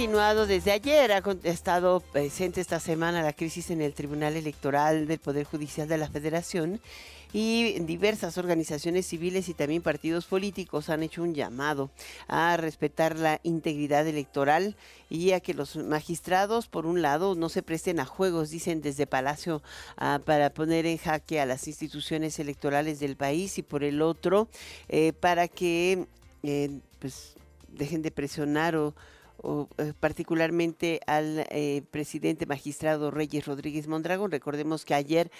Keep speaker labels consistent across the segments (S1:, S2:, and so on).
S1: Continuado desde ayer, ha estado presente esta semana la crisis en el Tribunal Electoral del Poder Judicial de la Federación y diversas organizaciones civiles y también partidos políticos han hecho un llamado a respetar la integridad electoral y a que los magistrados, por un lado, no se presten a juegos, dicen desde Palacio, ah, para poner en jaque a las instituciones electorales del país y por el otro, eh, para que eh, pues dejen de presionar o eh, particularmente al eh, presidente magistrado Reyes Rodríguez Mondragón. Recordemos que ayer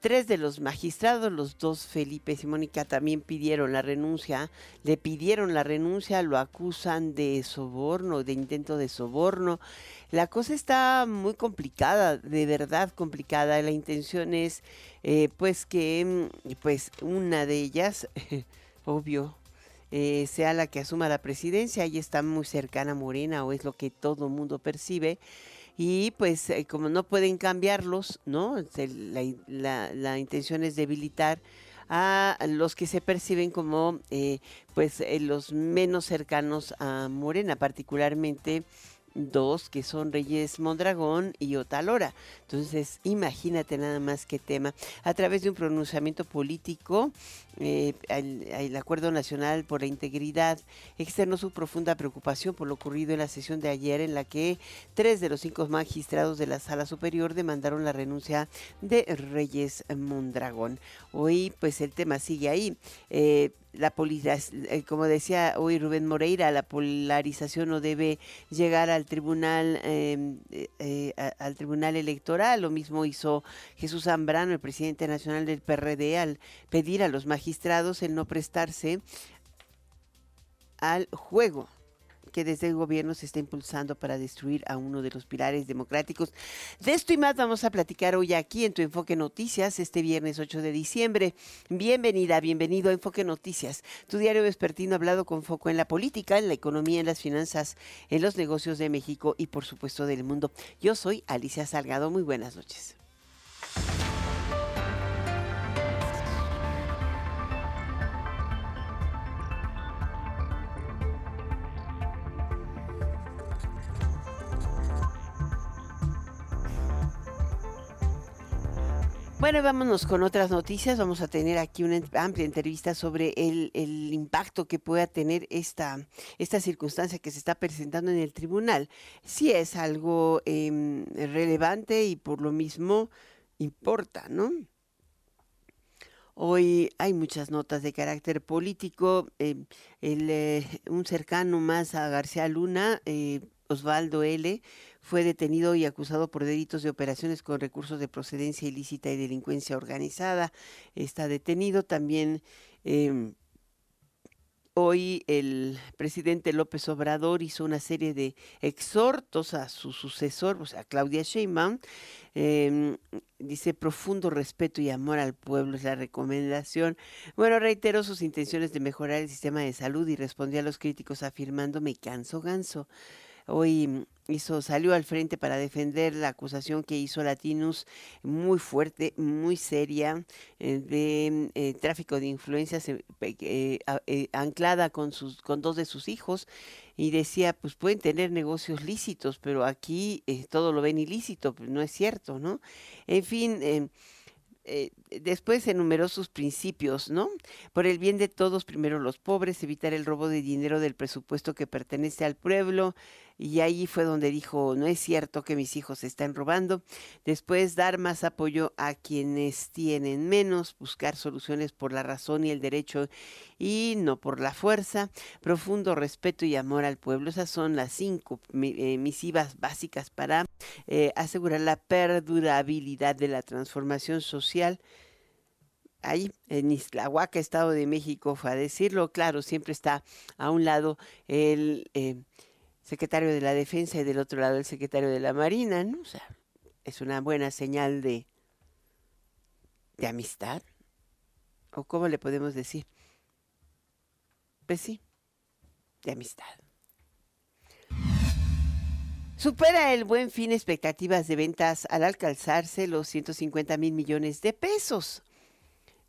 S1: tres de los magistrados, los dos Felipe y Mónica, también pidieron la renuncia, le pidieron la renuncia, lo acusan de soborno, de intento de soborno. La cosa está muy complicada, de verdad complicada. La intención es, eh, pues, que, mm, pues, una de ellas, obvio, eh, sea la que asuma la presidencia, ella está muy cercana a Morena o es lo que todo el mundo percibe. Y pues eh, como no pueden cambiarlos, ¿no? La, la, intención es debilitar a los que se perciben como eh, pues los menos cercanos a Morena, particularmente dos que son Reyes Mondragón y Otalora. Entonces, imagínate nada más qué tema. A través de un pronunciamiento político, eh, el, Acuerdo Nacional por la Integridad externó su profunda preocupación por lo ocurrido en la sesión de ayer en la que tres de los cinco magistrados de la Sala Superior demandaron la renuncia de Reyes Mondragón. Hoy, pues el tema sigue ahí. Eh, la eh, como decía hoy Rubén Moreira, la polarización no debe llegar al tribunal, em, eh, al tribunal electoral. Lo mismo hizo Jesús Zambrano, el presidente nacional del PRD, al pedir a los magistrados el no prestarse al juego que desde el gobierno se está impulsando para destruir a uno de los pilares democráticos. De esto y más vamos a platicar hoy aquí en tu Enfoque Noticias, este viernes 8 de diciembre. Bienvenida, bienvenido a Enfoque Noticias, tu diario vespertino hablado con foco en la política, en la economía, en las finanzas, en los negocios de México y por supuesto del mundo. Yo soy Alicia Salgado, muy buenas noches. Bueno, vámonos con otras noticias. Vamos a tener aquí una amplia entrevista sobre el, impacto que pueda tener esta, esta circunstancia que se está presentando en el tribunal. Si es algo em, relevante y por lo mismo importa, ¿no? Hoy hay muchas notas de carácter político. Em, eh, un cercano más a García Luna, eh, Osvaldo L., fue detenido y acusado por delitos de operaciones con recursos de procedencia ilícita y delincuencia organizada. Está detenido también. Em, hoy el presidente López Obrador hizo una serie de exhortos a su sucesor, o sea, Claudia Sheinbaum. Em, dice profundo respeto y amor al pueblo es la recomendación. Bueno, reiteró sus intenciones de mejorar el sistema de salud y respondió a los críticos afirmando me canso ganso hoy hizo, salió al frente para defender la acusación que hizo Latinus, muy fuerte, muy seria, eh, de eh, tráfico de influencias eh, anclada con, sus, con dos de sus hijos y decía, pues pueden tener negocios lícitos, pero aquí todo lo ven ilícito, pues no es cierto, ¿no? En fin después enumeró sus principios, ¿no? Por el bien de todos, primero los pobres, evitar el robo de dinero del presupuesto que pertenece al pueblo, y ahí fue donde dijo, no es cierto que mis hijos se están robando. Después, dar más apoyo a quienes tienen menos, buscar soluciones por la razón y el derecho y no por la fuerza. Profundo respeto y amor al pueblo. Esas son las cinco eh, misivas básicas para eh, asegurar la perdurabilidad de la transformación social ahí en Islahuaca, Estado de México, fue a decirlo. Claro, siempre está a un lado el eh, secretario de la Defensa y del otro lado el secretario de la Marina, ¿no? O sea, es una buena señal de, de amistad. ¿O cómo le podemos decir? Pues sí, de amistad. Supera el buen fin expectativas de ventas al alcanzarse los 150 mil millones de pesos.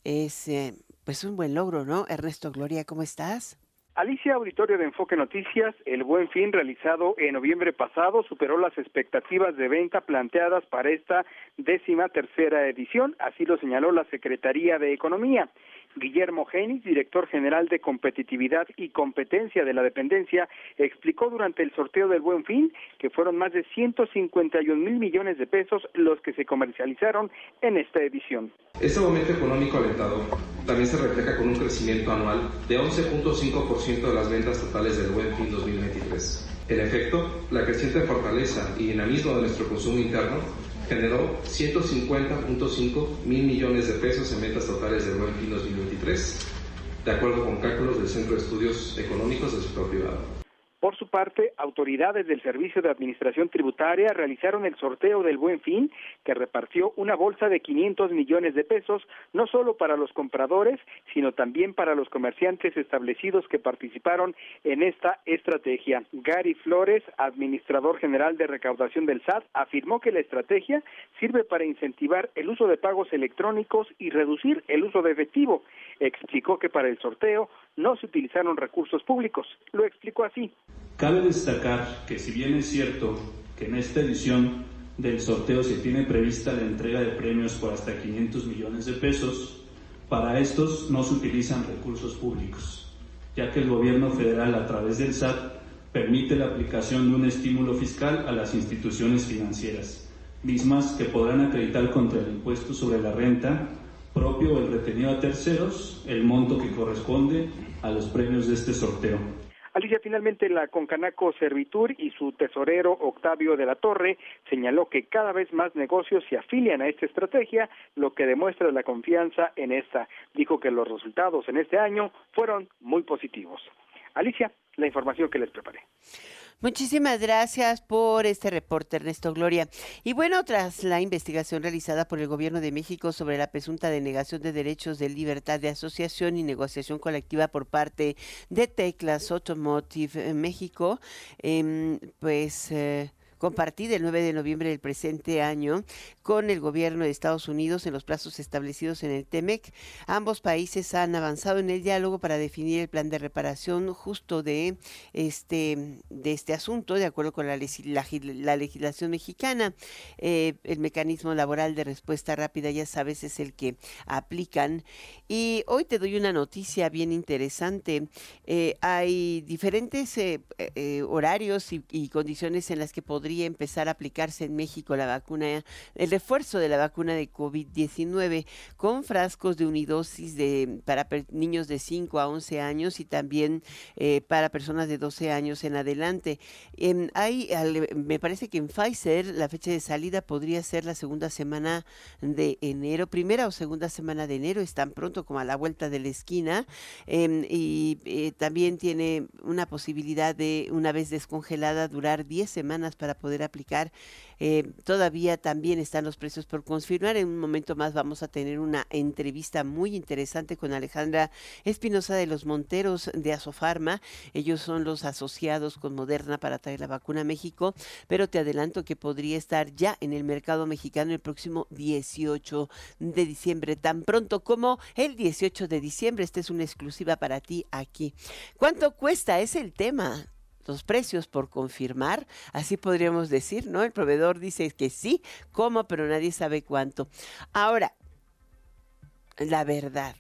S1: Es eh, pues un buen logro, ¿no? Ernesto Gloria, ¿cómo estás?
S2: Alicia Auditorio de Enfoque Noticias, el buen fin realizado en noviembre pasado superó las expectativas de venta planteadas para esta décima tercera edición, así lo señaló la Secretaría de Economía. Guillermo Genis, director general de competitividad y competencia de la dependencia, explicó durante el sorteo del Buen Fin que fueron más de 151 mil millones de pesos los que se comercializaron en esta edición.
S3: Este momento económico alentador también se refleja con un crecimiento anual de 11.5% de las ventas totales del Buen Fin 2023. En efecto, la creciente fortaleza y dinamismo de nuestro consumo interno generó 150.5 mil millones de pesos en ventas totales del Buen Fin 2023, de acuerdo con cálculos del Centro de Estudios Económicos del Sector Privado.
S2: Por su parte, autoridades del Servicio de Administración Tributaria realizaron el sorteo del Buen Fin, que repartió una bolsa de 500 millones de pesos, no solo para los compradores, sino también para los comerciantes establecidos que participaron en esta estrategia. Gary Flores, administrador general de recaudación del SAT, afirmó que la estrategia sirve para incentivar el uso de pagos electrónicos y reducir el uso de efectivo. Explicó que para el sorteo no se utilizaron recursos públicos. Lo explicó así.
S4: Cabe destacar que si bien es cierto que en esta edición del sorteo se tiene prevista la entrega de premios por hasta 500 millones de pesos, para estos no se utilizan recursos públicos, ya que el gobierno federal a través del SAT permite la aplicación de un estímulo fiscal a las instituciones financieras, mismas que podrán acreditar contra el impuesto sobre la renta propio o el retenido a terceros el monto que corresponde a los premios de este sorteo.
S2: Alicia, finalmente la Concanaco Servitur y su tesorero Octavio de la Torre señaló que cada vez más negocios se afilian a esta estrategia, lo que demuestra la confianza en esta. Dijo que los resultados en este año fueron muy positivos. Alicia, la información que les preparé.
S1: Muchísimas gracias por este reporte, Ernesto Gloria. Y bueno, tras la investigación realizada por el Gobierno de México sobre la presunta denegación de derechos de libertad de asociación y negociación colectiva por parte de Teclas Automotive México, em, pues... Eh, compartida el 9 de noviembre del presente año con el gobierno de Estados Unidos en los plazos establecidos en el TEMEC. Ambos países han avanzado en el diálogo para definir el plan de reparación justo de este, de este asunto, de acuerdo con la, legislación mexicana. Eh, el mecanismo laboral de respuesta rápida, ya sabes, es el que aplican. Y hoy te doy una noticia bien interesante. Eh, hay diferentes eh, horarios y, condiciones en las que podemos empezar a aplicarse en México la vacuna, el refuerzo de la vacuna de COVID-19 con frascos de unidosis de, para niños de 5 a 11 años y también eh, para personas de 12 años en adelante. hay, me parece que en Pfizer la fecha de salida podría ser la segunda semana de enero, primera o segunda semana de enero, es tan pronto como a la vuelta de la esquina em, y eh, también tiene una posibilidad de, una vez descongelada, durar 10 semanas para poder aplicar. Eh, todavía también están los precios por confirmar. En un momento más vamos a tener una entrevista muy interesante con Alejandra Espinosa de los Monteros de Asofarma. Ellos son los asociados con Moderna para traer la vacuna a México, pero te adelanto que podría estar ya en el mercado mexicano el próximo 18 de diciembre, tan pronto como el 18 de diciembre. Esta es una exclusiva para ti aquí. ¿Cuánto cuesta? Es el tema los precios por confirmar, así podríamos decir, ¿no? El proveedor dice que sí, cómo, pero nadie sabe cuánto. Ahora, la verdad,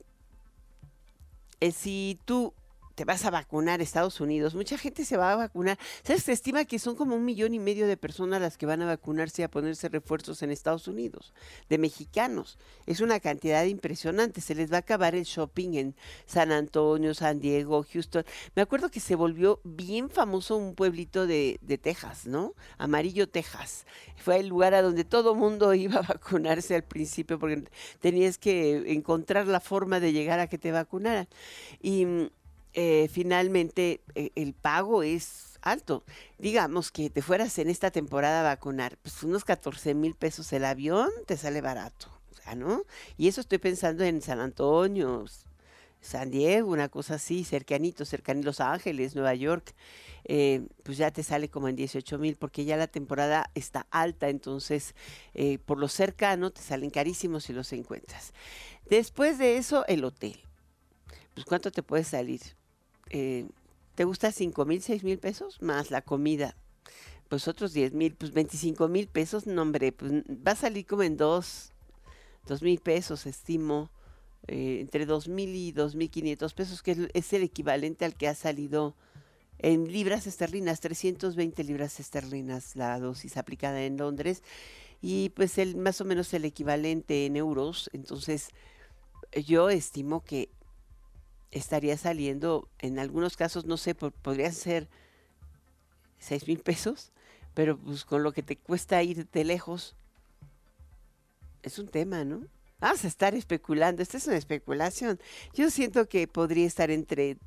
S1: es si tú te vas a vacunar Estados Unidos. Mucha gente se va a vacunar. ¿Sabes? Se estima que son como un millón y medio de personas las que van a vacunarse y a ponerse refuerzos en Estados Unidos, de mexicanos. Es una cantidad impresionante. Se les va a acabar el shopping en San Antonio, San Diego, Houston. Me acuerdo que se volvió bien famoso un pueblito de, de Texas, ¿no? Amarillo, Texas. Fue el lugar a donde todo mundo iba a vacunarse al principio porque tenías que encontrar la forma de llegar a que te vacunaran. Y mm, eh, finalmente eh, el pago es alto. Digamos que te fueras en esta temporada a vacunar, pues unos 14 mil pesos el avión te sale barato, o sea, ¿no? Y eso estoy pensando en San Antonio, San Diego, una cosa así, cercanito, cercanito Los Ángeles, Nueva York, eh, pues ya te sale como en 18 mil, porque ya la temporada está alta, entonces por lo cercano te salen carísimos si los encuentras. Después de eso, el hotel. Pues cuánto te puede salir? Eh, ¿te gusta 5 mil, 6 mil pesos? Más la comida. Pues otros 10 mil, pues 25 mil pesos, no hombre, pues va a salir como en 2, mil pesos, estimo, eh, entre 2 mil y 2 mil 500 pesos, que es el equivalente al que ha salido en libras esterlinas, 320 libras esterlinas la dosis aplicada en Londres y pues el más o menos el equivalente en euros, entonces yo estimo que estaría saliendo, en algunos casos, no sé, podría ser seis mil pesos, pero pues con lo que te cuesta ir de lejos, es un tema, ¿no? Vamos a estar especulando, esta es una especulación. Yo siento que podría estar entre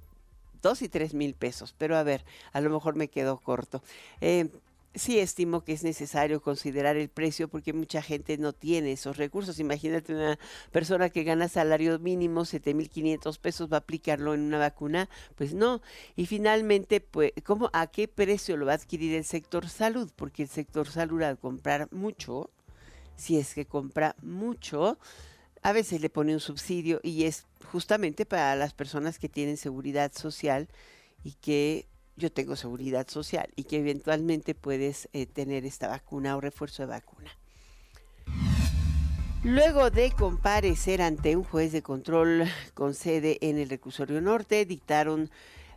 S1: dos y tres mil pesos, pero a ver, a lo mejor me quedo corto. Eh, sí estimo que es necesario considerar el precio porque mucha gente no tiene esos recursos. Imagínate una persona que gana salario mínimo, 7.500 pesos, va a aplicarlo en una vacuna. Pues no. Y finalmente, pues, ¿cómo, ¿a qué precio lo va a adquirir el sector salud? Porque el sector salud al comprar mucho, si es que compra mucho, a veces le pone un subsidio y es justamente para las personas que tienen seguridad social y que yo tengo seguridad social y que eventualmente puedes eh, tener esta vacuna o refuerzo de vacuna. Luego de comparecer ante un juez de control con sede en el reclusorio norte, dictaron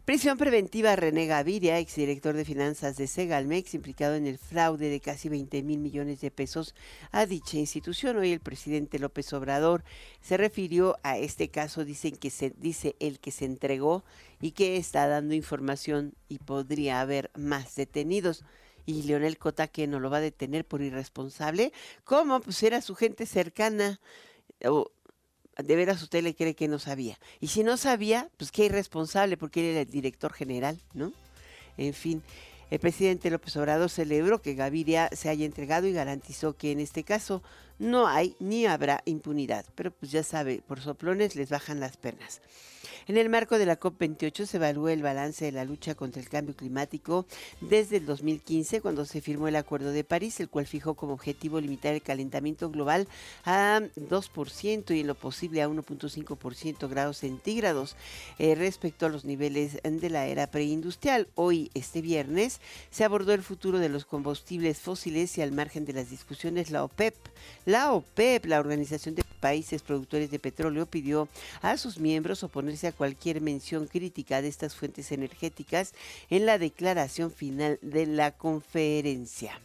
S1: Prisión preventiva René Gaviria, exdirector de finanzas de Segalmex, implicado en el fraude de casi 20 mil millones de pesos a dicha institución. Hoy el presidente López Obrador se refirió a este caso, dicen que se dice el que se entregó y que está dando información y podría haber más detenidos. Y Leonel Cota que no lo va a detener por irresponsable, ¿cómo? Pues era su gente cercana de veras usted le cree que no sabía. Y si no sabía, pues qué irresponsable, porque él era el director general, ¿no? En fin, el presidente López Obrador celebró que Gaviria se haya entregado y garantizó que en este caso no hay ni habrá impunidad. Pero pues ya sabe, por soplones les bajan las penas. En el marco de la COP28 se evaluó el balance de la lucha contra el cambio climático desde el 2015, cuando se firmó el Acuerdo de París, el cual fijó como objetivo limitar el calentamiento global a 2% y en lo posible a 1.5% grados centígrados eh, respecto a los niveles de la era preindustrial. Hoy, este viernes, se abordó el futuro de los combustibles fósiles y al margen de las discusiones, la OPEP, la OPEP, la Organización de Países Productores de Petróleo, pidió a sus miembros oponerse a cualquier mención crítica de estas fuentes energéticas en la declaración final de la conferencia.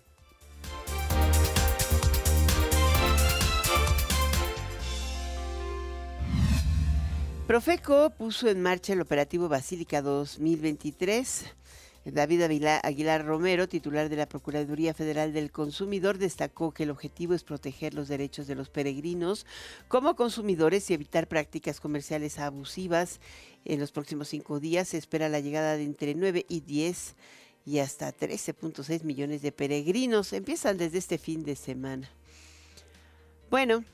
S1: Profeco puso en marcha el operativo Basílica 2023 David Aguilar Romero, titular de la Procuraduría Federal del Consumidor, destacó que el objetivo es proteger los derechos de los peregrinos como consumidores y evitar prácticas comerciales abusivas. En los próximos cinco días se espera la llegada de entre 9 y 10 y hasta 13.6 millones de peregrinos. Empiezan desde este fin de semana. Bueno,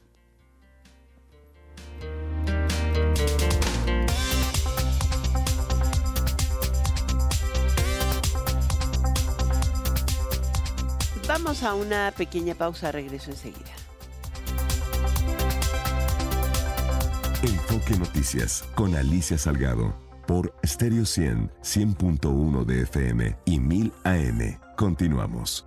S1: Vamos a una pequeña pausa, regreso enseguida.
S5: Enfoque Noticias con Alicia Salgado por Stereo 100, 100.1 de FM y 1000 AM. Continuamos.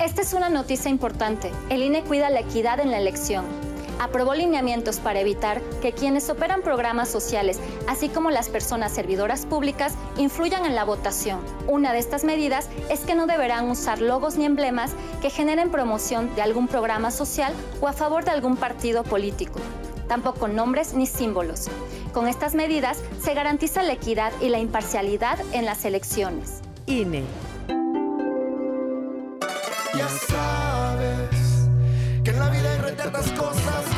S6: Esta es una noticia importante. El INE cuida la equidad en la elección. Aprobó lineamientos para evitar que quienes operan programas sociales, así como las personas servidoras públicas, influyan en la votación. Una de estas medidas es que no deberán usar logos ni emblemas que generen promoción de algún programa social o a favor de algún partido político. Tampoco nombres ni símbolos. Con estas medidas se garantiza la equidad y la imparcialidad en las elecciones.
S7: INE.
S8: Ya sabes que en la vida hay retardas cosas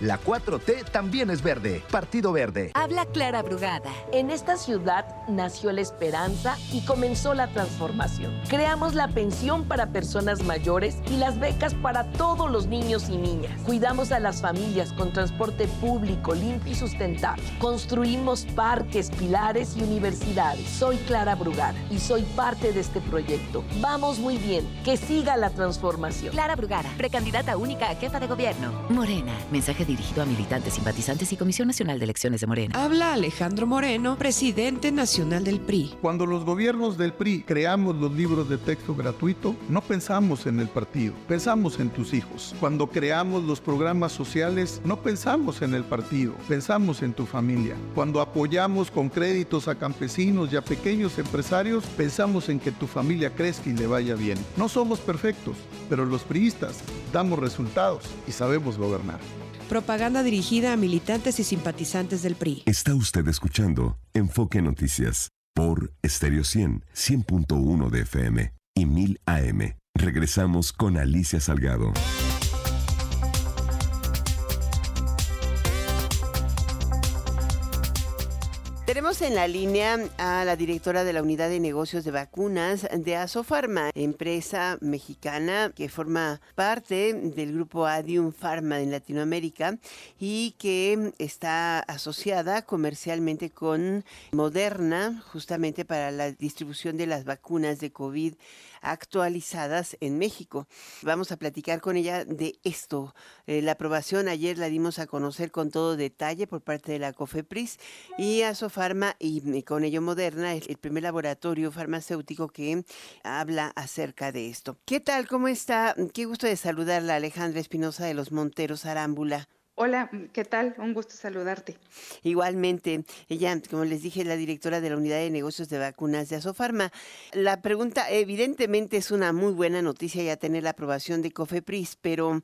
S9: La 4T también es verde. Partido Verde.
S10: Habla Clara Brugada. En esta ciudad nació la esperanza y comenzó la transformación. Creamos la pensión para personas mayores y las becas para todos los niños y niñas. Cuidamos a las familias con transporte público limpio y sustentable. Construimos parques, pilares y universidades. Soy Clara Brugada y soy parte de este proyecto. Vamos muy bien. Que siga la transformación.
S11: Clara Brugada, precandidata única a jefa de gobierno. Morena. Mensaje dirigido a militantes, simpatizantes y Comisión Nacional de Elecciones de Morena.
S12: Habla Alejandro Moreno, presidente nacional del PRI.
S13: Cuando los gobiernos del PRI creamos los libros de texto gratuito, no pensamos en el partido, pensamos en tus hijos. Cuando creamos los programas sociales, no pensamos en el partido, pensamos en tu familia. Cuando apoyamos con créditos a campesinos y a pequeños empresarios, pensamos en que tu familia crezca y le vaya bien. No somos perfectos, pero los priistas damos resultados y sabemos gobernar.
S12: Propaganda dirigida a militantes y simpatizantes del PRI.
S5: Está usted escuchando Enfoque Noticias por Stereo 100, 100.1 de FM y 1000 AM. Regresamos con Alicia Salgado.
S1: Tenemos en la línea a la directora de la Unidad de Negocios de Vacunas de Asofarma, empresa mexicana que forma parte del grupo Adium Pharma en Latinoamérica y que está asociada comercialmente con Moderna justamente para la distribución de las vacunas de COVID actualizadas en México. Vamos a platicar con ella de esto. Eh, la aprobación ayer la dimos a conocer con todo detalle por parte de la COFEPRIS y Asofarma y, con ello Moderna, el, el primer laboratorio farmacéutico que habla acerca de esto. ¿Qué tal? ¿Cómo está? Qué gusto de saludarla, Alejandra Espinosa de los Monteros Arámbula.
S14: Hola, ¿qué tal? Un gusto saludarte.
S1: Igualmente, ella, como les dije, la directora de la Unidad de Negocios de Vacunas de Asofarma. La pregunta, evidentemente, es una muy buena noticia ya tener la aprobación de COFEPRIS, pero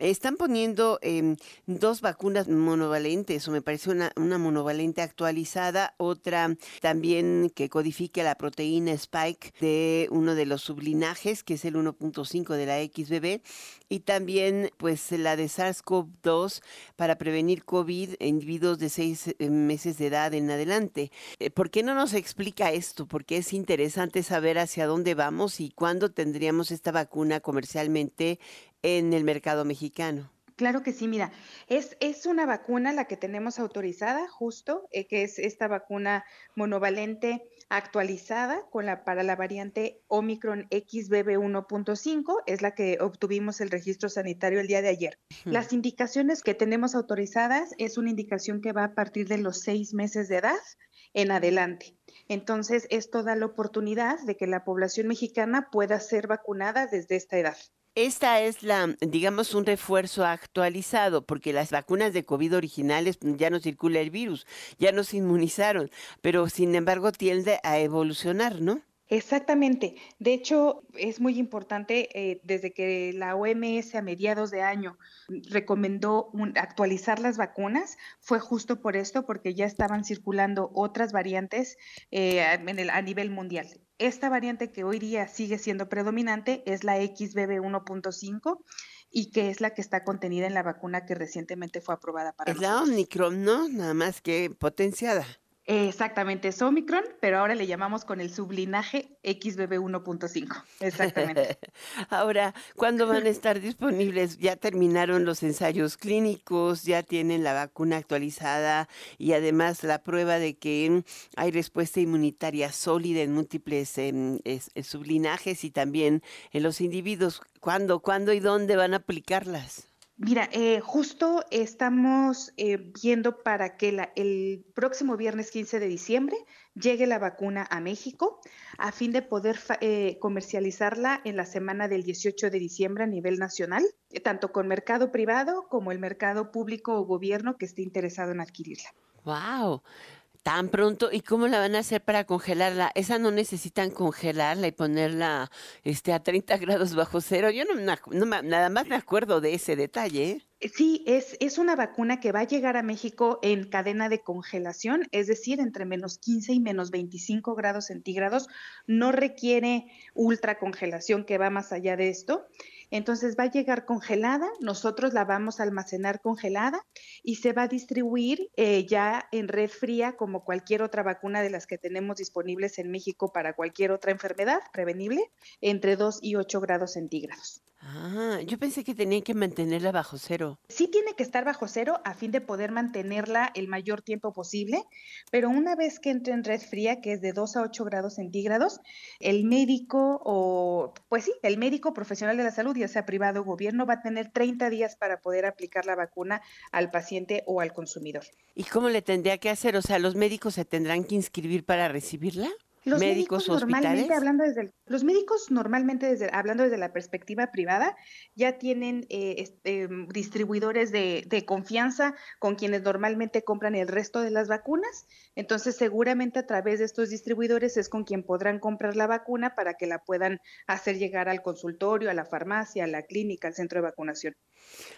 S1: están poniendo em, dos vacunas monovalentes, o me parece una, una monovalente actualizada, otra también que codifique la proteína Spike de uno de los sublinajes, que es el 1.5 de la XBB, y también pues la de SARS-CoV-2 para prevenir COVID en individuos de seis eh, meses de edad en adelante. Eh, ¿Por qué no nos explica esto? Porque es interesante saber hacia dónde vamos y cuándo tendríamos esta vacuna comercialmente en el mercado mexicano.
S14: Claro que sí, mira, es, es una vacuna la que tenemos autorizada, justo, eh, que es esta vacuna monovalente actualizada con la, para la variante Omicron XBB 1.5, es la que obtuvimos el registro sanitario el día de ayer. Las indicaciones que tenemos autorizadas es una indicación que va a partir de los seis meses de edad en adelante. Entonces, esto da la oportunidad de que la población mexicana pueda ser vacunada desde esta edad.
S1: Esta es la, digamos, un refuerzo actualizado, porque las vacunas de COVID originales pues, ya no circula el virus, ya nos inmunizaron, pero sin embargo tiende a evolucionar, ¿no?
S14: Exactamente. De hecho, es muy importante, eh, desde que la OMS a mediados de año recomendó actualizar las vacunas, fue justo por esto, porque ya estaban circulando otras variantes eh, a nivel mundial. Esta variante que hoy día sigue siendo predominante es la XBB 1.5 y que es la que está contenida en la vacuna que recientemente fue aprobada para
S1: Es la Omicron, ¿no? Nada más que potenciada.
S14: Exactamente, es Omicron, pero ahora le llamamos con el sublinaje XBB 1.5. Exactamente.
S1: ahora, ¿cuándo van a estar disponibles? Ya terminaron los ensayos clínicos, ya tienen la vacuna actualizada y además la prueba de que hay respuesta inmunitaria sólida en múltiples em, sublinajes y también en los individuos. ¿Cuándo, cuándo y dónde van a aplicarlas?
S14: Mira, eh, justo estamos eh, viendo para que la, el próximo viernes 15 de diciembre llegue la vacuna a México a fin de poder eh, comercializarla en la semana del 18 de diciembre a nivel nacional, tanto con mercado privado como el mercado público o gobierno que esté interesado en adquirirla.
S1: ¡Wow! Tan pronto, ¿y cómo la van a hacer para congelarla? Esa no necesitan congelarla y ponerla este, a 30 grados bajo cero. Yo no, nada más me acuerdo de ese detalle.
S14: ¿eh? Sí, es, es una vacuna que va a llegar a México en cadena de congelación, es decir, entre menos 15 y menos 25 grados centígrados. No requiere ultracongelación que va más allá de esto. Entonces va a llegar congelada, nosotros la vamos a almacenar congelada y se va a distribuir eh, ya en red fría como cualquier otra vacuna de las que tenemos disponibles en México para cualquier otra enfermedad prevenible, entre 2 y 8 grados centígrados.
S1: Ah, yo pensé que tenían que mantenerla bajo cero.
S14: Sí tiene que estar bajo cero a fin de poder mantenerla el mayor tiempo posible, pero una vez que entre en red fría, que es de 2 a 8 grados centígrados, el médico o, pues sí, el médico profesional de la salud, ya sea privado o gobierno, va a tener 30 días para poder aplicar la vacuna al paciente o al consumidor.
S1: ¿Y cómo le tendría que hacer? O sea, ¿los médicos se tendrán que inscribir para recibirla? Los médicos, normalmente
S14: hablando desde los médicos normalmente desde hablando desde la perspectiva privada ya tienen eh, este, distribuidores de, de, confianza con quienes normalmente compran el resto de las vacunas. Entonces seguramente a través de estos distribuidores es con quien podrán comprar la vacuna para que la puedan hacer llegar al consultorio a la farmacia a la clínica al centro de vacunación.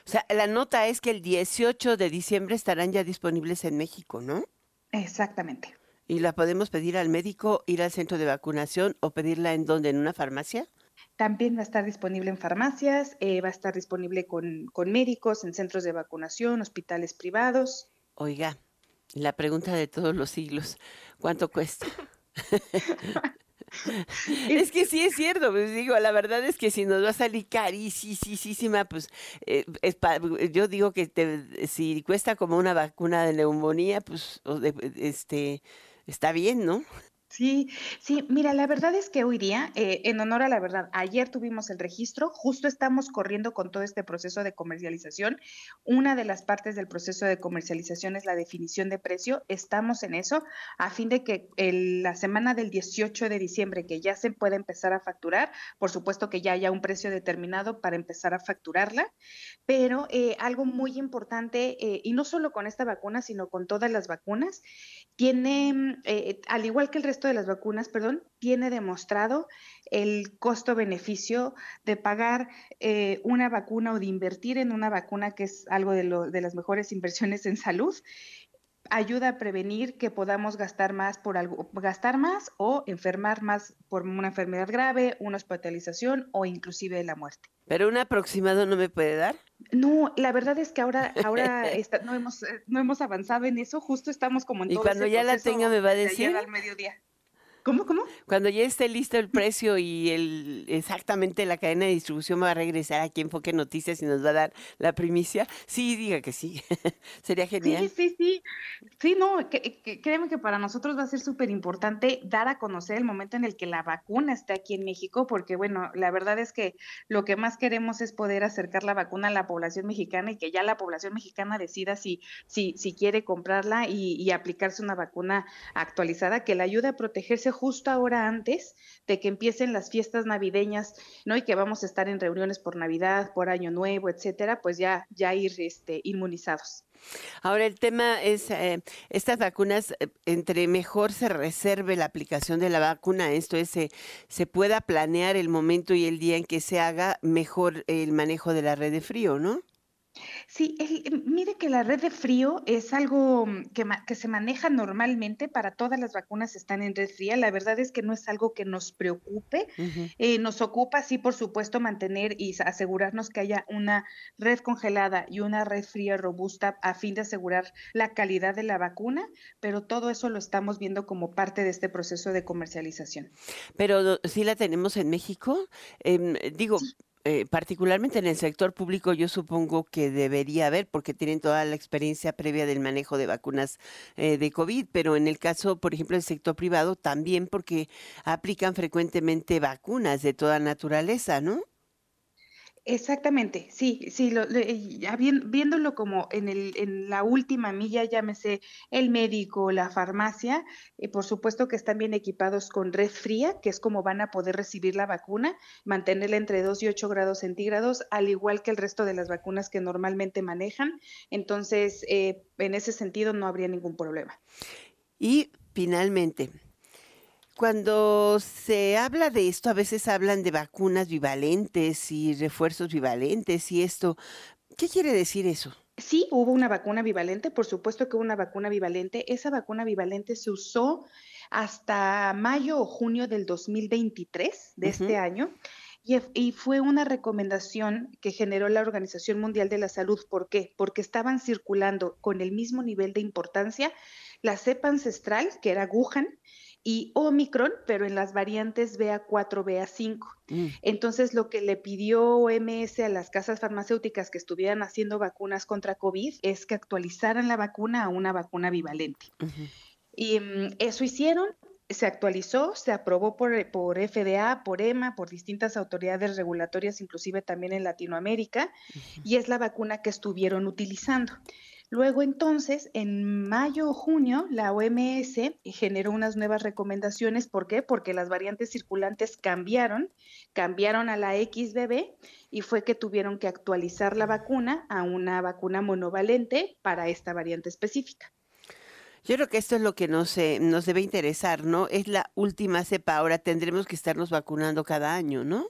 S1: O sea la nota es que el 18 de diciembre estarán ya disponibles en México no
S14: exactamente
S1: ¿Y la podemos pedir al médico, ir al centro de vacunación o pedirla en donde? ¿En una farmacia?
S14: También va a estar disponible en farmacias, eh, va a estar disponible con, con médicos, en centros de vacunación, hospitales privados.
S1: Oiga, la pregunta de todos los siglos, ¿cuánto cuesta? es que sí es cierto, pues digo, la verdad es que si nos va a salir carísima, pues eh, yo digo que si cuesta como una vacuna de neumonía, pues este está bien, ¿no?
S14: Sí, sí, mira, la verdad es que hoy día, eh, en honor a la verdad, ayer tuvimos el registro, justo estamos corriendo con todo este proceso de comercialización. Una de las partes del proceso de comercialización es la definición de precio. Estamos en eso a fin de que la semana del 18 de diciembre, que ya se pueda empezar a facturar, por supuesto que ya haya un precio determinado para empezar a facturarla, pero eh, algo muy importante, eh, y no solo con esta vacuna, sino con todas las vacunas, tiene, al igual que el resto de las vacunas, perdón, tiene demostrado el costo-beneficio de pagar eh, una vacuna o de invertir en una vacuna, que es algo de, lo, de las mejores inversiones en salud ayuda a prevenir que podamos gastar más por algo, gastar más o enfermar más por una enfermedad grave, una hospitalización o inclusive la muerte.
S1: Pero un aproximado no me puede dar.
S14: No, la verdad es que ahora, ahora no hemos, eh, no hemos avanzado en eso. Justo estamos como en
S1: y cuando ya la tenga me va a decir.
S14: al mediodía. ¿Cómo, cómo?
S1: Cuando ya esté listo el precio y el exactamente la cadena de distribución va a regresar aquí en Enfoque Noticias y nos va a dar la primicia, sí, diga que sí. Sería genial.
S14: Sí, sí, sí. Sí, no, que, créeme que para nosotros va a ser súper importante dar a conocer el momento en el que la vacuna esté aquí en México, porque bueno, la verdad es que lo que más queremos es poder acercar la vacuna a la población mexicana y que ya la población mexicana decida si, si, si quiere comprarla y, y aplicarse una vacuna actualizada que le ayude a protegerse justo ahora antes de que empiecen las fiestas navideñas, ¿no? Y que vamos a estar en reuniones por Navidad, por Año Nuevo, etcétera, pues ya, ya ir este, inmunizados.
S1: Ahora el tema es, eh, estas vacunas, eh, entre mejor se reserve la aplicación de la vacuna, esto es, se, se pueda planear el momento y el día en que se haga mejor el manejo de la red de frío, ¿no?
S14: Sí, el, mire que la red de frío es algo mm, que, que, se maneja normalmente para todas las vacunas están en red fría. La verdad es que no es algo que nos preocupe. Eh, nos ocupa, sí, por supuesto, mantener y asegurarnos que haya una red congelada y una red fría robusta a fin de asegurar la calidad de la vacuna, pero todo eso lo estamos viendo como parte de este proceso de comercialización.
S1: Pero sí la tenemos en México. Em, digo, eh, particularmente en el sector público, yo supongo que debería haber, porque tienen toda la experiencia previa del manejo de vacunas eh, de COVID, pero en el caso, por ejemplo, del sector privado, también porque aplican frecuentemente vacunas de toda naturaleza, ¿no?
S14: Exactamente, sí, sí, lo, ya viéndolo como en, el, en la última milla, llámese el médico, la farmacia, eh, por supuesto que están bien equipados con red fría, que es como van a poder recibir la vacuna, mantenerla entre 2 y 8 grados centígrados, al igual que el resto de las vacunas que normalmente manejan. Entonces, eh, en ese sentido no habría ningún problema.
S1: Y finalmente, cuando se habla de esto, a veces hablan de vacunas bivalentes y refuerzos bivalentes y esto. ¿Qué quiere decir eso?
S14: Sí, hubo una vacuna bivalente, por supuesto que hubo una vacuna bivalente. Esa vacuna bivalente se usó hasta mayo o junio del 2023 de este año. Y, y, fue una recomendación que generó la Organización Mundial de la Salud. ¿Por qué? Porque estaban circulando con el mismo nivel de importancia la cepa ancestral, que era Wuhan, y Omicron, pero en las variantes BA4, BA5. Mm. Entonces, lo que le pidió OMS a las casas farmacéuticas que estuvieran haciendo vacunas contra COVID es que actualizaran la vacuna a una vacuna bivalente. Y mm, eso hicieron, se actualizó, se aprobó por, por, FDA, por EMA, por distintas autoridades regulatorias, inclusive también en Latinoamérica, y es la vacuna que estuvieron utilizando. Luego entonces, en mayo o junio, la OMS generó unas nuevas recomendaciones. ¿Por qué? Porque las variantes circulantes cambiaron, cambiaron a la XBB y fue que tuvieron que actualizar la vacuna a una vacuna monovalente para esta variante específica.
S1: Yo creo que esto es lo que nos, eh, nos debe interesar, ¿no? Es la última cepa, ahora tendremos que estarnos vacunando cada año, ¿no?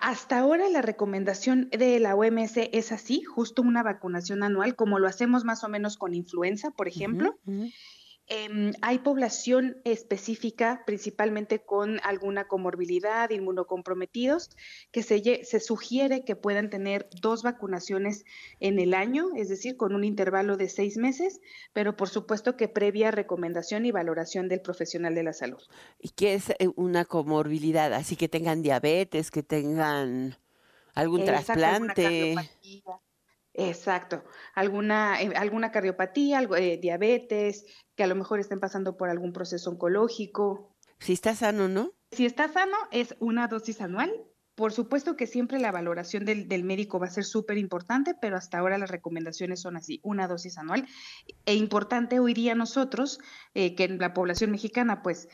S14: Hasta ahora la recomendación de la OMS es así, justo una vacunación anual, como lo hacemos más o menos con influenza, por ejemplo. Em, hay población específica, principalmente con alguna comorbilidad, inmunocomprometidos, que se, se, sugiere que puedan tener dos vacunaciones en el año, es decir, con un intervalo de seis meses, pero por supuesto que previa recomendación y valoración del profesional de la salud.
S1: ¿Y qué es eh, una comorbilidad? Así que tengan diabetes, que tengan algún trasplante.
S14: Exacto. Alguna, eh, alguna cardiopatía, algo, eh, diabetes, que a lo mejor estén pasando por algún proceso oncológico.
S1: Si está sano, ¿no?
S14: Si está sano, es una dosis anual. Por supuesto que siempre la valoración del, médico va a ser súper importante, pero hasta ahora las recomendaciones son así, una dosis anual. E importante hoy día nosotros, eh, que en la población mexicana, pues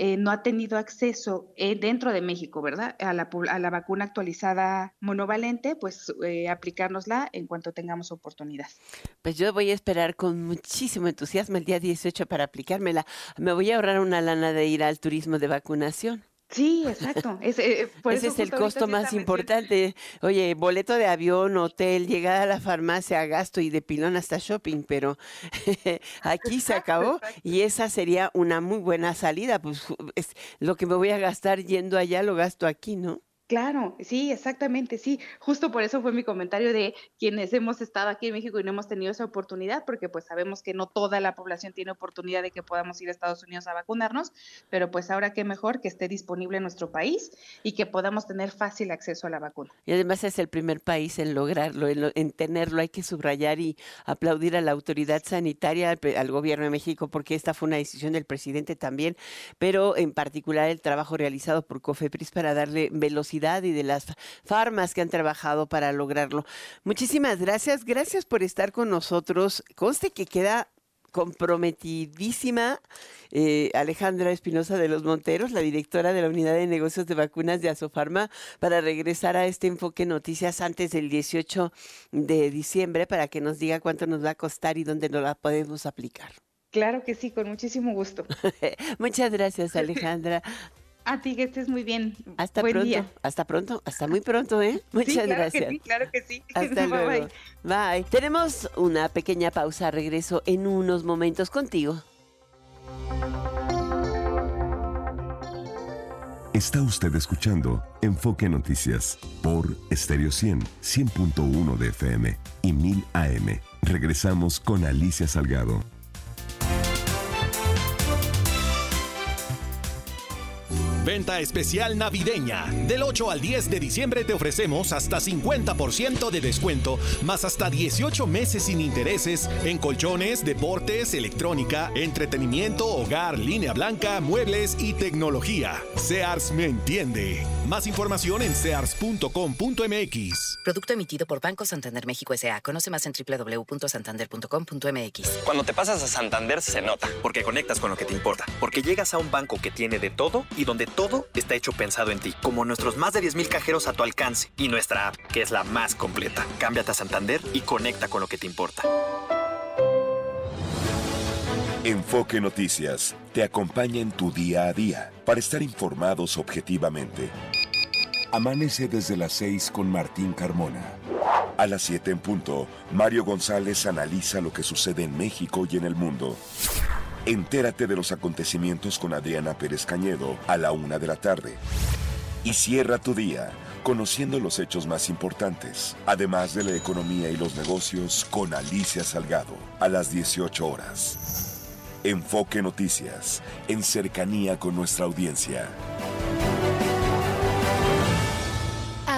S14: eh, no ha tenido acceso eh, dentro de México, ¿verdad? A la, a la vacuna actualizada monovalente, pues eh, aplicárnosla en cuanto tengamos oportunidad.
S1: Pues yo voy a esperar con muchísimo entusiasmo el día 18 para aplicármela. Me voy a ahorrar una lana de ir al turismo de vacunación.
S14: Sí, exacto.
S1: Eh, Ese es el costo más importante. Oye, boleto de avión, hotel, llegada a la farmacia, gasto y de pilón hasta shopping, pero aquí se acabó y esa sería una muy buena salida. Pues es lo que me voy a gastar yendo allá lo gasto aquí, ¿no?
S14: Claro, sí, exactamente, sí. Justo por eso fue mi comentario de quienes hemos estado aquí en México y no hemos tenido esa oportunidad, porque pues sabemos que no toda la población tiene oportunidad de que podamos ir a Estados Unidos a vacunarnos, pero pues ahora qué mejor que esté disponible en nuestro país y que podamos tener fácil acceso a la vacuna.
S1: Y además es el primer país en lograrlo, en, tenerlo. Hay que subrayar y aplaudir a la autoridad sanitaria, al, al gobierno de México, porque esta fue una decisión del presidente también, pero en particular el trabajo realizado por COFEPRIS para darle velocidad y de las farmas que han trabajado para lograrlo. Muchísimas gracias, gracias por estar con nosotros. Conste que queda comprometidísima eh, Alejandra Espinosa de los Monteros, la directora de la Unidad de Negocios de Vacunas de Asofarma, para regresar a este enfoque noticias antes del 18 de diciembre para que nos diga cuánto nos va a costar y dónde nos la podemos aplicar.
S14: Claro que sí, con muchísimo gusto.
S1: Muchas gracias, Alejandra.
S14: A ti que estés muy bien.
S1: Hasta pronto. Hasta pronto. Hasta muy pronto, ¿eh? Muchas gracias.
S14: sí, claro que sí.
S1: Hasta luego. Bye. Tenemos una pequeña pausa. Regreso en unos momentos contigo.
S5: Está usted escuchando Enfoque Noticias por Stereo 100, 100.1 de FM y 1000 AM. Regresamos con Alicia Salgado.
S15: Venta especial navideña. Del 8 al 10 de diciembre te ofrecemos hasta 50% de descuento, más hasta 18 meses sin intereses en colchones, deportes, electrónica, entretenimiento, hogar, línea blanca, muebles y tecnología. Sears me entiende. Más información en sears.com.mx.
S11: Producto emitido por Banco Santander México S.A. Conoce más en www.santander.com.mx.
S16: Cuando te pasas a Santander se nota, porque conectas con lo que te importa, porque llegas a un banco que tiene de todo y donde todo está hecho pensado en ti, como nuestros más de 10.000 cajeros a tu alcance y nuestra app, que es la más completa. Cámbiate a Santander y conecta con lo que te importa.
S5: Enfoque Noticias te acompaña en tu día a día para estar informados objetivamente. Amanece desde las 6 con Martín Carmona. A las 7 en punto, Mario González analiza lo que sucede en México y en el mundo. Entérate de los acontecimientos con Adriana Pérez Cañedo a la una de la tarde. Y cierra tu día conociendo los hechos más importantes, además de la economía y los negocios con Alicia Salgado a las 18 horas. Enfoque Noticias, en cercanía con nuestra audiencia.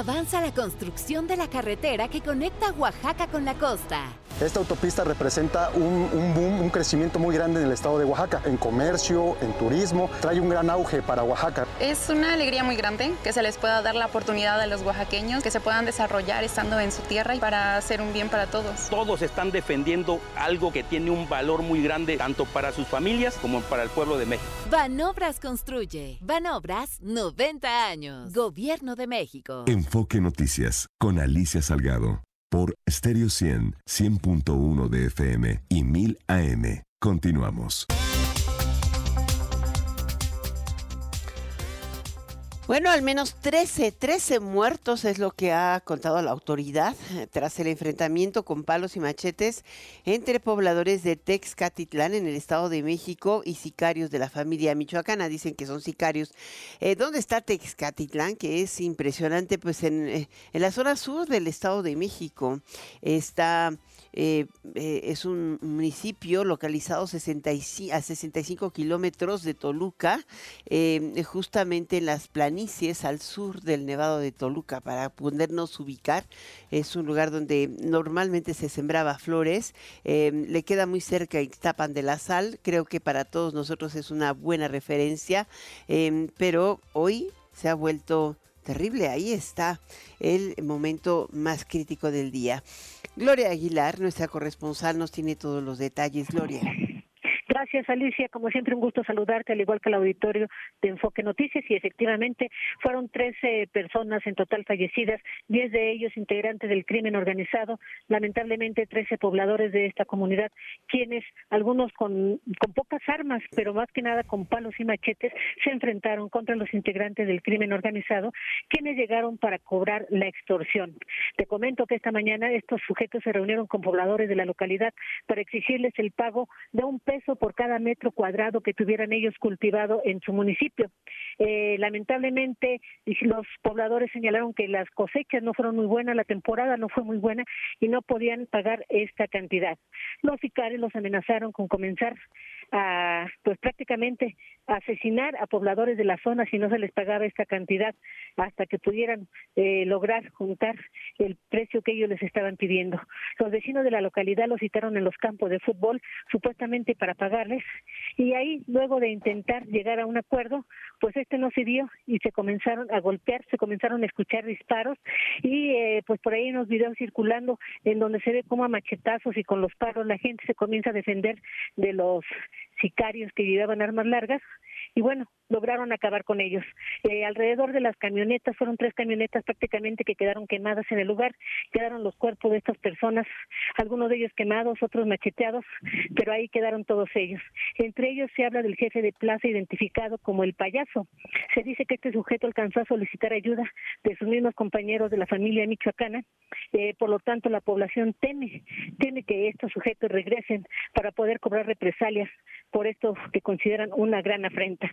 S7: Avanza la construcción de la carretera que conecta Oaxaca con la costa.
S17: Esta autopista representa un, boom, un crecimiento muy grande en el estado de Oaxaca, en comercio, en turismo, trae un gran auge para Oaxaca.
S18: Es una alegría muy grande que se les pueda dar la oportunidad a los oaxaqueños, que se puedan desarrollar estando en su tierra y para hacer un bien para todos.
S19: Todos están defendiendo algo que tiene un valor muy grande tanto para sus familias como para el pueblo de México.
S7: Banobras construye. Banobras 90 años. Gobierno de México.
S5: Enfoque Noticias con Alicia Salgado por Stereo 100, 100.1 de FM y 1000 AM. Continuamos.
S1: Bueno, al menos 13, 13 muertos es lo que ha contado la autoridad eh, tras el enfrentamiento con palos y machetes entre pobladores de Texcatitlán en el Estado de México y sicarios de la familia michoacana. Dicen que son sicarios. Eh, ¿Dónde está Texcatitlán? Que es impresionante, pues en, eh, en la zona sur del Estado de México. Está eh, eh, es un municipio localizado 65, a 65 kilómetros de Toluca, eh, justamente en las planicies al sur del Nevado de Toluca, para podernos ubicar. Es un lugar donde normalmente se sembraba flores. Le queda muy cerca Ixtapan de la Sal. Creo que para todos nosotros es una buena referencia. pero hoy se ha vuelto terrible. Ahí está el momento más crítico del día. Gloria Aguilar, nuestra corresponsal, nos tiene todos los detalles. Gloria.
S20: Gracias, Alicia. Como siempre, un gusto saludarte, al igual que al auditorio de Enfoque Noticias. Y efectivamente, fueron 13 personas en total fallecidas, 10 de ellos integrantes del crimen organizado. Lamentablemente, 13 pobladores de esta comunidad, quienes, algunos con, con pocas armas, pero más que nada con palos y machetes, se enfrentaron contra los integrantes del crimen organizado, quienes llegaron para cobrar la extorsión. Te comento que esta mañana estos sujetos se reunieron con pobladores de la localidad para exigirles el pago de un peso por cada metro cuadrado que tuvieran ellos cultivado en su municipio. Eh, lamentablemente, los pobladores señalaron que las cosechas no fueron muy buenas, la temporada no fue muy buena y no podían pagar esta cantidad. Los sicarios los amenazaron con comenzar a, pues prácticamente, asesinar a pobladores de la zona si no se les pagaba esta cantidad hasta que pudieran eh, lograr juntar el precio que ellos les estaban pidiendo. Los vecinos de la localidad los citaron en los campos de fútbol, supuestamente para pagarles, y ahí, luego de intentar llegar a un acuerdo, pues este no se dio y se comenzaron a golpear, se comenzaron a escuchar disparos, y eh, pues por ahí hay unos videos circulando en donde se ve como a machetazos y con los paros la gente se comienza a defender de los sicarios que llevaban armas largas y bueno, lograron acabar con ellos. Eh, alrededor de las camionetas, fueron tres camionetas prácticamente que quedaron quemadas en el lugar, quedaron los cuerpos de estas personas, algunos de ellos quemados, otros macheteados, pero ahí quedaron todos ellos. Entre ellos se habla del jefe de plaza identificado como el payaso. Se dice que este sujeto alcanzó a solicitar ayuda de sus mismos compañeros de la familia michoacana, eh, por lo tanto la población teme, teme que estos sujetos regresen para poder cobrar represalias por esto que consideran una gran afrenta.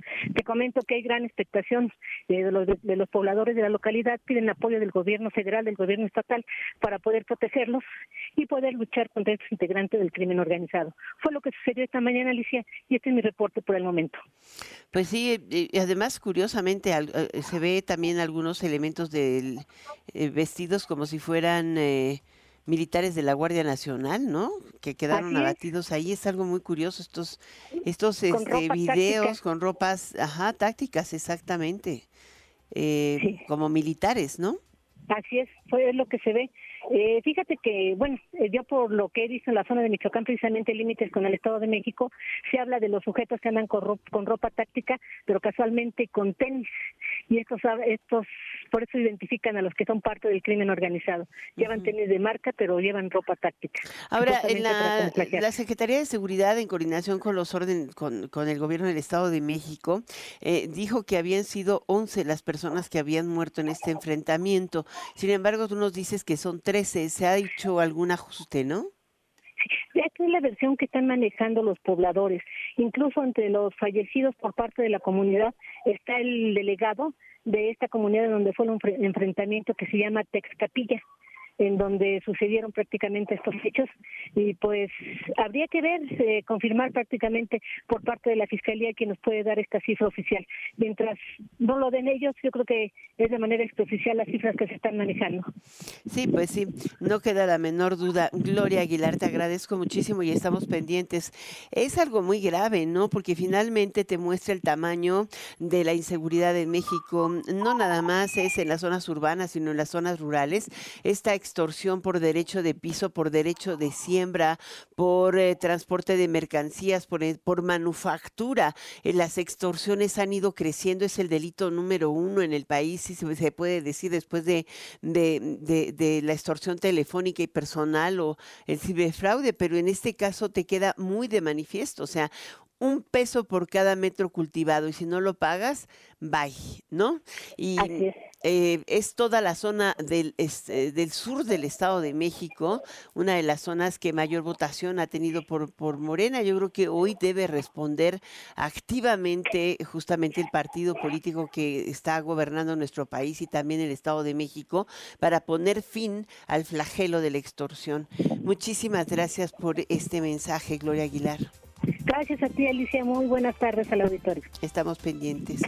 S20: Comento que hay gran expectación eh, de, los, de los pobladores de la localidad, piden apoyo del gobierno federal, del gobierno estatal, para poder protegerlos y poder luchar contra estos integrantes del crimen organizado. Fue lo que sucedió esta mañana, Alicia, y este es mi reporte por el momento.
S1: Pues sí, eh, y además, curiosamente, eh, se ve también algunos elementos vestidos como si fueran eh, militares de la Guardia Nacional, ¿no? Que quedaron
S20: Así es.
S1: abatidos ahí. Es algo muy curioso estos, estos
S20: Con
S1: este, videos
S20: táctica.
S1: con ropas, ajá, tácticas, exactamente. Eh, Como militares, ¿no?
S20: Así es, fue lo que se ve. Eh, fíjate que, bueno, eh, yo por lo que he visto en la zona de Michoacán, precisamente límites con el Estado de México, se habla de los sujetos que andan con ropa, con ropa táctica, pero casualmente con tenis. Y estos, sab- estos, por eso identifican a los que son parte del crimen organizado. Llevan tenis de marca, pero llevan ropa táctica.
S1: Ahora, en la, la Secretaría de Seguridad, en coordinación con los orden, con, con el gobierno del Estado de México, eh, dijo que habían sido 11 las personas que habían muerto en este enfrentamiento. Sin embargo, tú nos dices que son 13. ¿Se ha hecho algún ajuste, no?
S20: Esta es la versión que están manejando los pobladores. Incluso entre los fallecidos por parte de la comunidad está el delegado de esta comunidad donde fue un enfre- enfrentamiento que se llama Texcapilla en donde sucedieron prácticamente estos hechos y pues habría que ver, eh, confirmar prácticamente por parte de la Fiscalía quien nos puede dar esta cifra oficial. Mientras no lo den ellos, yo creo que es de manera extraoficial las cifras que se están manejando.
S1: Sí, pues sí, no queda la menor duda. Gloria Aguilar, te agradezco muchísimo y estamos pendientes. Es algo muy grave, ¿no? Porque finalmente te muestra el tamaño de la inseguridad en México. No nada más es en las zonas urbanas, sino en las zonas rurales. Esta extorsión por derecho de piso, por derecho de siembra, por eh, transporte de mercancías, por, eh, manufactura. Eh, las extorsiones han ido creciendo, es el delito número uno en el país, si se, puede decir, después de, de, de- de la extorsión telefónica y personal o el ciberfraude, pero en este caso te queda muy de manifiesto, o sea, un peso por cada metro cultivado y si no lo pagas, bye, ¿no? Y eh, es toda la zona del, este, del sur del Estado de México, una de las zonas que mayor votación ha tenido por, por Morena. Yo creo que hoy debe responder activamente justamente el partido político que está gobernando nuestro país y también el Estado de México para poner fin al flagelo de la extorsión. Muchísimas gracias por este mensaje, Gloria Aguilar.
S20: Gracias a ti, Alicia. Muy buenas tardes al auditorio.
S1: Estamos pendientes.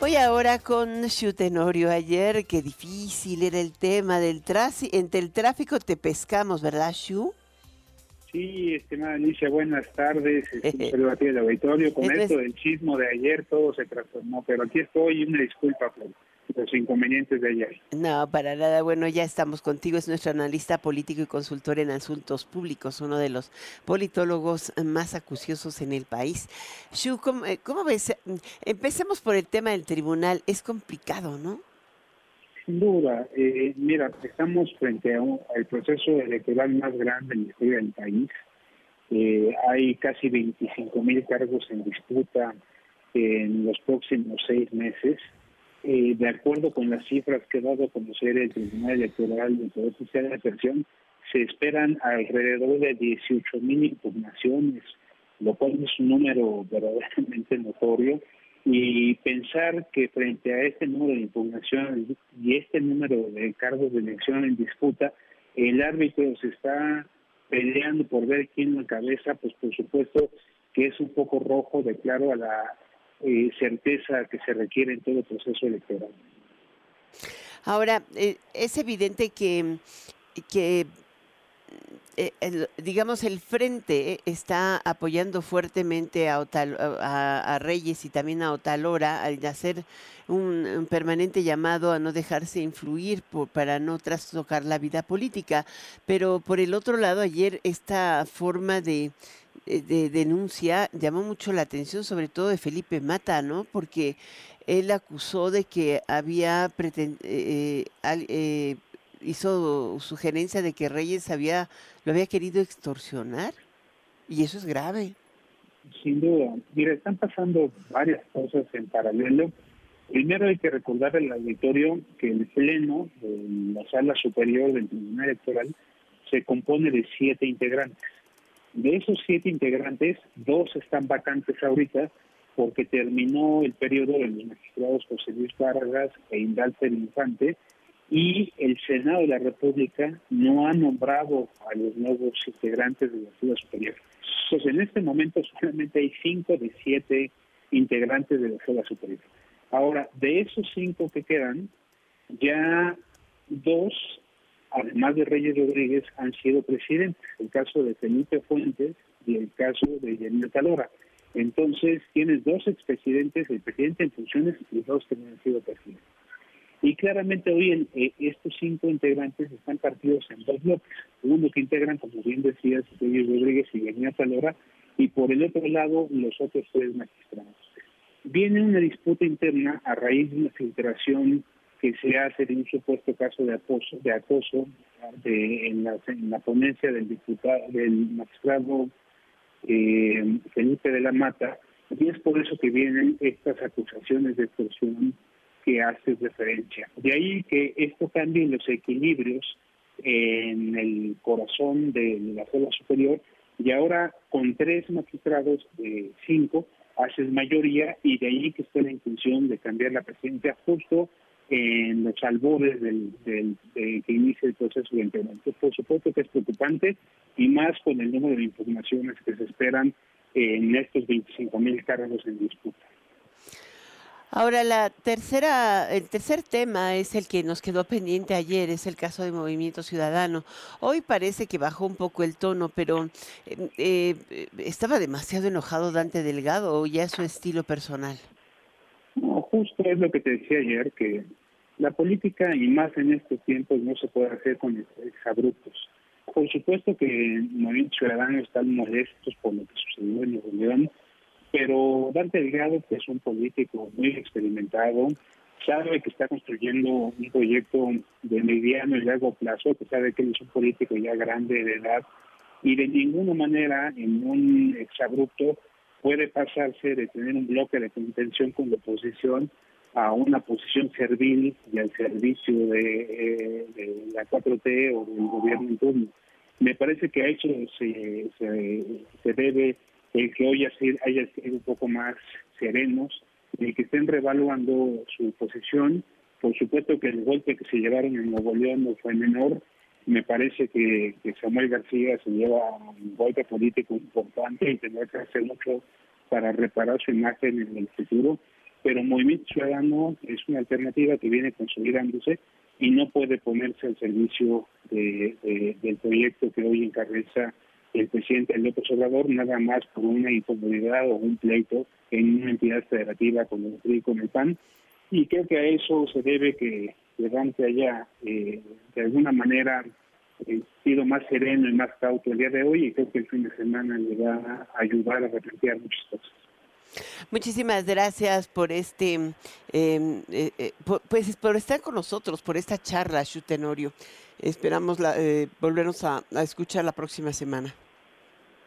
S1: Voy ahora con Shu Tenorio. Ayer, qué difícil era el tema del tráfico. Entre el tráfico te pescamos, ¿verdad, Shu?
S21: Sí, estimada Alicia, buenas tardes. Un saludo a ti del auditorio. Con
S1: Es
S21: esto del chismo de ayer todo se transformó, pero aquí estoy y una disculpa por los inconvenientes de ayer.
S1: No, para nada. Bueno, ya estamos contigo. Es nuestro analista político y consultor en asuntos públicos, uno de los politólogos más acuciosos en el país. Shu, ¿cómo, eh, cómo ves? Empecemos por el tema del tribunal. Es complicado, ¿no?
S21: Sin duda, eh, mira, estamos frente a un- al proceso electoral más grande en la historia del país. Eh, hay casi 25 mil cargos en disputa en los próximos seis meses. Eh, de acuerdo con las cifras que ha dado a conocer el Tribunal Electoral del Poder de la se esperan alrededor de 18 mil impugnaciones, lo cual es un número verdaderamente notorio. Y pensar que frente a este número de impugnaciones y este número de cargos de elección en disputa, el árbitro se está peleando por ver quién lo encabeza, pues por supuesto que es un poco rojo de claro a la eh, certeza que se requiere en todo proceso electoral.
S1: Ahora, eh, es evidente que, que eh, el- digamos, el frente está apoyando fuertemente a, Otal- a, a Reyes y también a Otalora al hacer un, un permanente llamado a no dejarse influir por- para no trastocar la vida política. Pero por el otro lado, ayer esta forma de, de denuncia llamó mucho la atención, sobre todo de Felipe Mata, ¿no? Porque él acusó de que había eh, eh, eh, hizo sugerencia de que Reyes había lo había querido extorsionar y eso es grave.
S21: Sin duda. Mira, están pasando varias cosas en paralelo. Primero hay que recordar al auditorio que el pleno de la sala superior del Tribunal Electoral se compone de siete integrantes. De esos siete integrantes, dos están vacantes ahorita porque terminó el periodo de los magistrados José Luis Vargas e Indalter Infante y el Senado de la República no ha nombrado a los nuevos integrantes de la Sala Superior. Entonces, en este momento solamente hay cinco de siete integrantes de la Sala Superior. Ahora, de esos cinco que quedan, ya dos, además de Reyes Rodríguez, han sido presidentes. El caso de Felipe Fuentes y el caso de Yanina Talora. Entonces, tienes dos expresidentes, el presidente en funciones y dos que no han sido presidentes. Y claramente hoy eh, estos cinco integrantes están partidos en dos bloques. Uno que integran, como bien decías, Reyes Rodríguez y Yanina Talora, y por el otro lado los otros tres magistrados. Viene una disputa interna a raíz de una filtración que se hace de un supuesto caso de acoso, de acoso en, la, en ponencia del diputado, del magistrado eh, Felipe de la Mata, y es por eso que vienen estas acusaciones de extorsión que haces referencia. De ahí que esto cambie los equilibrios en el corazón de la sala superior y ahora con tres magistrados de cinco haces mayoría y de ahí que esté la intención de cambiar la presidencia justo en los albores del, del- de que inicia el proceso de integración. Por supuesto que es preocupante y más con el número de impugnaciones que se esperan en estos 25 mil cargos en disputa.
S1: Ahora, la tercera, el tercer tema es el que nos quedó pendiente ayer, es el caso de Movimiento Ciudadano. Hoy parece que bajó un poco el tono, pero eh, eh, estaba demasiado enojado Dante Delgado o ya es su estilo personal.
S21: No, justo es lo que te decía ayer, que la política, y más en estos tiempos, no se puede hacer con exabruptos. Por supuesto que Movimiento Ciudadano están molestos por lo que sucedió en Nuevo León, pero Dante Delgado, que es un político muy experimentado, sabe que está construyendo un proyecto de mediano y largo plazo, que sabe que él es un político ya grande de edad, y de ninguna manera en un exabrupto puede pasarse de tener un bloque de contención con la oposición a una posición servil y al servicio de, eh, la 4T o del gobierno en turno. Me parece que a eso se, debe el que hoy haya sido un poco más serenos, el que estén revaluando su posición. Por supuesto que el golpe que se llevaron en Nuevo León no fue menor. Me parece que, que Samuel García se lleva un golpe político importante y tendrá que hacer mucho para reparar su imagen en el futuro. Pero Movimiento Ciudadano es una alternativa que viene consolidándose y no puede ponerse al servicio de, del proyecto que hoy encabeza el presidente López Obrador, nada más por una incomodidad o un pleito en una entidad federativa como el PRI con el PAN. Y creo que a eso se debe que Levante haya, eh, de alguna manera, eh, sido más sereno y más cauto el día de hoy y creo que el fin de semana le va a ayudar a replantear muchas cosas.
S1: Muchísimas gracias por este, em, eh, eh, pues por estar con nosotros, por esta charla, Tenorio. Esperamos la, eh, volvernos a, escuchar la próxima semana.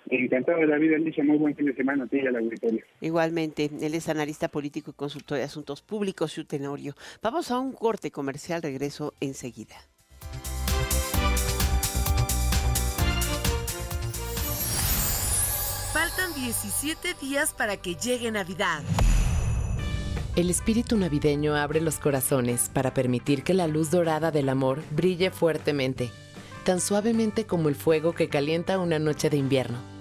S21: Encantado de la vida, Alicia. Muy buen fin de semana a ti y a la auditoria.
S1: Igualmente, él es analista político y consultor de asuntos públicos, Tenorio. Vamos a un corte comercial, regreso enseguida.
S22: 17 días para que llegue Navidad.
S23: El espíritu navideño abre los corazones para permitir que la luz dorada del amor brille fuertemente, tan suavemente como el fuego que calienta una noche de invierno.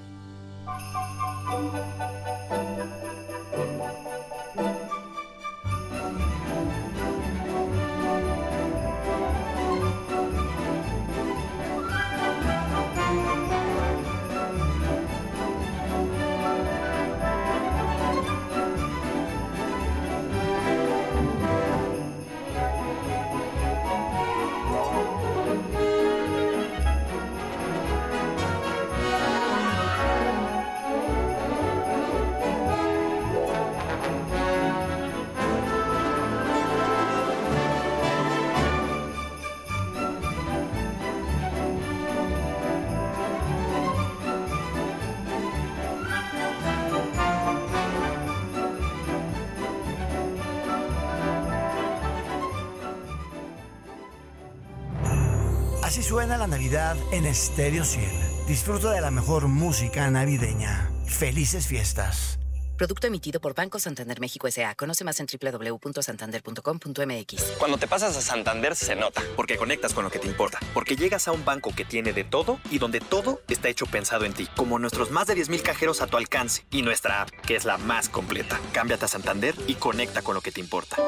S24: Suena la Navidad en Estéreo 100. Disfruta de la mejor música navideña. Felices fiestas.
S11: Producto emitido por Banco Santander México S.A. Conoce más en www.santander.com.mx.
S16: Cuando te pasas a Santander se nota, porque conectas con lo que te importa, porque llegas a un banco que tiene de todo y donde todo está hecho pensado en ti, como nuestros más de 10.000 cajeros a tu alcance y nuestra app, que es la más completa. Cámbiate a Santander y conecta con lo que te importa.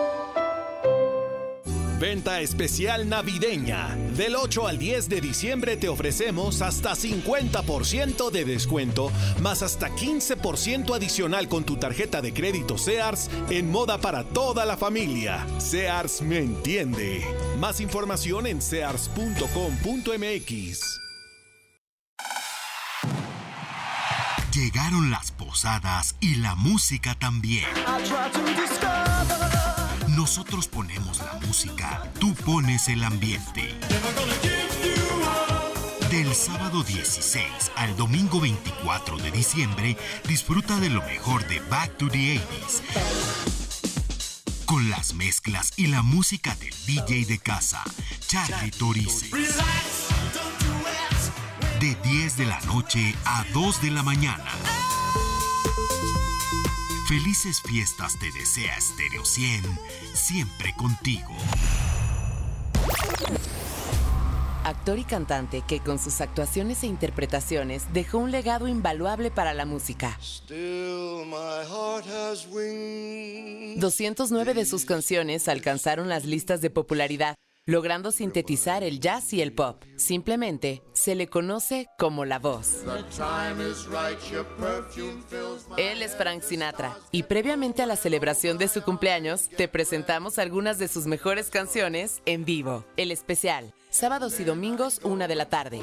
S15: Venta especial navideña. Del 8 al 10 de diciembre te ofrecemos hasta 50% de descuento, más hasta 15% adicional con tu tarjeta de crédito Sears en moda para toda la familia. Sears me entiende. Más información en sears.com.mx.
S25: Llegaron las posadas y la música también. Nosotros ponemos la música, tú pones el ambiente. Del sábado 16 al domingo 24 de diciembre, disfruta de lo mejor de Back to the 80s. Con las mezclas y la música del DJ de casa, Charlie Torice. De 10 de la noche a 2 de la mañana. Felices fiestas te desea Stereo 100, siempre contigo.
S23: Actor y cantante que con sus actuaciones e interpretaciones dejó un legado invaluable para la música. 209 de sus canciones alcanzaron las listas de popularidad logrando sintetizar el jazz y el pop. Simplemente se le conoce como la voz. Él es Frank Sinatra y previamente a la celebración de su cumpleaños te presentamos algunas de sus mejores canciones en vivo. El especial, sábados y domingos, una de la tarde.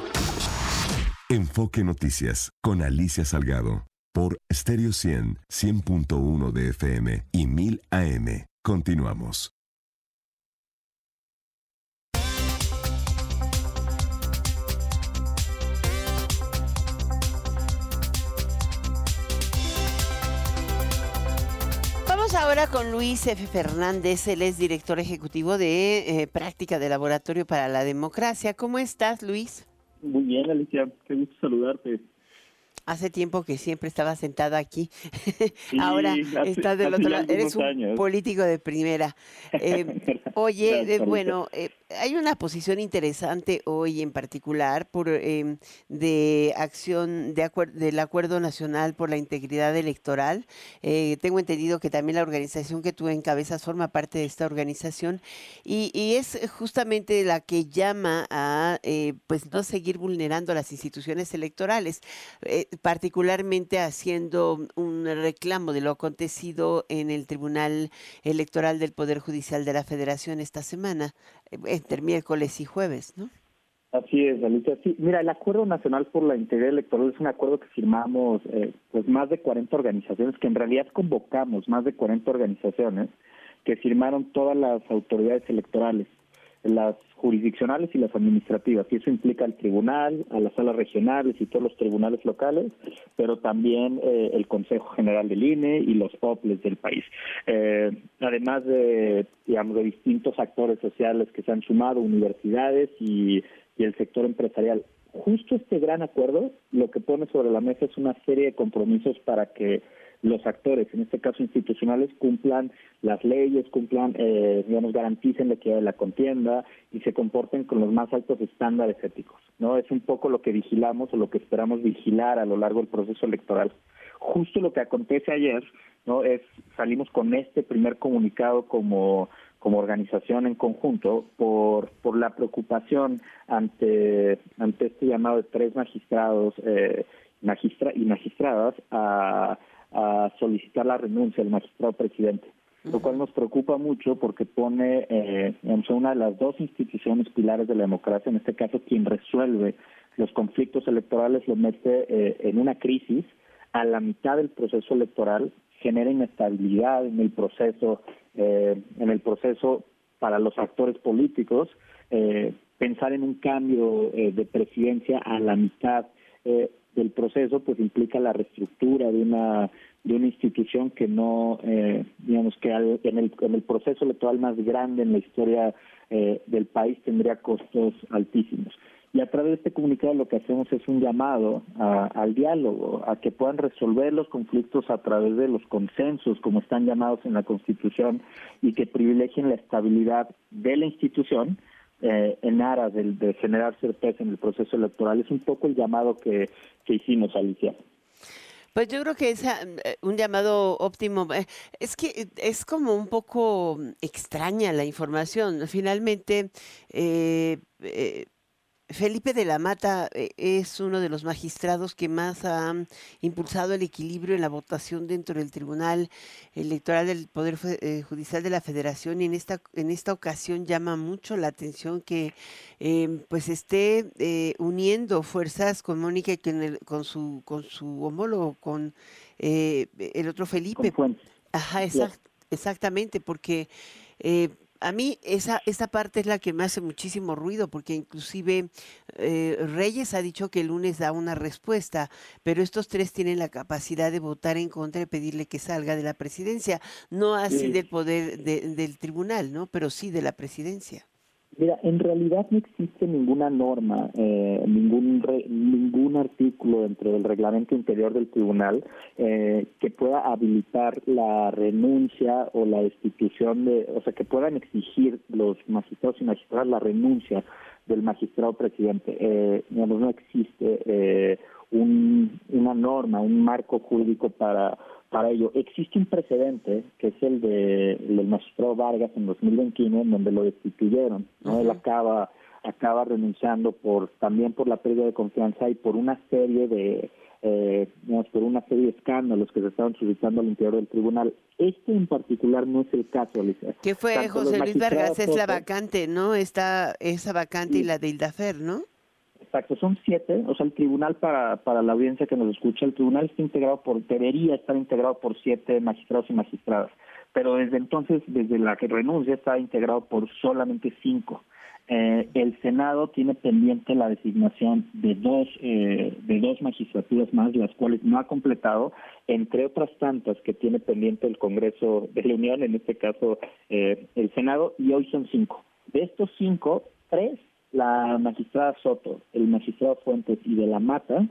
S5: Enfoque Noticias con Alicia Salgado por Stereo 100, 100.1 de FM y 1000 AM. Continuamos.
S1: Ahora con Luis F. Fernández, él es director ejecutivo de eh, Práctica de Laboratorio para la Democracia. ¿Cómo estás, Luis?
S26: Muy bien, Alicia, qué gusto saludarte.
S1: Hace tiempo que siempre estaba sentada aquí. Ahora estás del otro lado. Eres un político de primera. Eh, oye, bueno, eh, hay una posición interesante hoy en particular por em, de acción de del Acuerdo Nacional por la Integridad Electoral. Eh, tengo entendido que también la organización que tú encabezas forma parte de esta organización y, es justamente la que llama a eh, pues no seguir vulnerando las instituciones electorales, eh, particularmente haciendo un reclamo de lo acontecido en el Tribunal Electoral del Poder Judicial de la Federación esta semana entre miércoles y jueves, ¿no?
S26: Así es, Alicia. Sí, mira, el Acuerdo Nacional por la Integridad Electoral es un acuerdo que firmamos eh, pues más de 40 organizaciones, que en realidad convocamos más de 40 organizaciones que firmaron todas las autoridades electorales las jurisdiccionales y las administrativas, y eso implica al tribunal, a las salas regionales y todos los tribunales locales, pero también eh, el Consejo General del INE y los OPLES del país. Eh, además de, digamos, de distintos actores sociales que se han sumado, universidades y, y el sector empresarial. Justo este gran acuerdo lo que pone sobre la mesa es una serie de compromisos para que los actores, en este caso institucionales, cumplan las leyes, cumplan, eh, digamos, garanticen la equidad de la contienda y se comporten con los más altos estándares éticos. ¿no? Es un poco lo que vigilamos o lo que esperamos vigilar a lo largo del proceso electoral. Justo lo que acontece ayer, ¿no? Es salimos con este primer comunicado como como organización en conjunto por, por la preocupación ante, ante este llamado de tres magistrados eh, magistra y magistradas a a solicitar la renuncia del magistrado presidente, lo cual nos preocupa mucho porque pone eh, una de las dos instituciones pilares de la democracia, en este caso quien resuelve los conflictos electorales, lo mete eh, en una crisis a la mitad del proceso electoral, genera inestabilidad en el proceso, eh, en el proceso para los actores políticos, eh, pensar en un cambio eh, de presidencia a la mitad eh, del proceso pues implica la reestructura de una de una institución que no eh, digamos que en el en el proceso electoral más grande en la historia eh, del país tendría costos altísimos. Y a través de este comunicado lo que hacemos es un llamado al diálogo, a que puedan resolver los conflictos a través de los consensos, como están llamados en la Constitución, y que privilegien la estabilidad de la institución, eh, en aras de, generar certeza en el proceso electoral. Es un poco el llamado que, que hicimos, Alicia.
S1: Pues yo creo que es eh, un llamado óptimo. Eh, es que es como un poco extraña la información. Finalmente, eh, Felipe de la Mata eh, es uno de los magistrados que más ha impulsado el equilibrio en la votación dentro del Tribunal Electoral del Poder eh, Judicial de la Federación y en esta en esta ocasión llama mucho la atención que eh, pues esté uniendo fuerzas con Mónica y con, su con su homólogo con el otro Felipe. Ajá, exactamente, porque a mí esa, esa parte es la que me hace muchísimo ruido, porque inclusive eh, Reyes ha dicho que el lunes da una respuesta, pero estos tres tienen la capacidad de votar en contra y pedirle que salga de la presidencia, no así del poder del tribunal, ¿no? Pero sí de la presidencia.
S26: Mira, en realidad no existe ninguna norma, eh, ningún ningún artículo dentro del reglamento interior del tribunal eh, que pueda habilitar la renuncia o la destitución de, o sea, que puedan exigir los magistrados y magistradas la renuncia del magistrado presidente. Eh, digamos, no existe eh, un, una norma, un marco jurídico para para ello. Existe un precedente, que es el de el del magistrado Vargas en 2021, en donde lo destituyeron. ¿no? Él acaba acaba renunciando por también por la pérdida de confianza y por una serie de eh, digamos, por una serie de escándalos que se estaban suscitando al interior del tribunal. Este en particular no es el caso, Alicia.
S1: ¿Qué fue José Luis Vargas? Es la vacante, ¿no? Está esa vacante y la de Ildafer, ¿no?
S26: Exacto, son siete, o sea, el tribunal para, para la audiencia que nos escucha, el tribunal está integrado por, debería estar integrado por siete magistrados y magistradas, pero desde entonces, desde la que renuncia, está integrado por solamente cinco. Eh, el Senado tiene pendiente la designación de dos, eh, de dos magistraturas más, las cuales no ha completado, entre otras tantas que tiene pendiente el Congreso de la Unión, en este caso eh, el Senado, y hoy son cinco. De estos cinco, tres la magistrada Soto, el magistrado Fuentes y de la Mata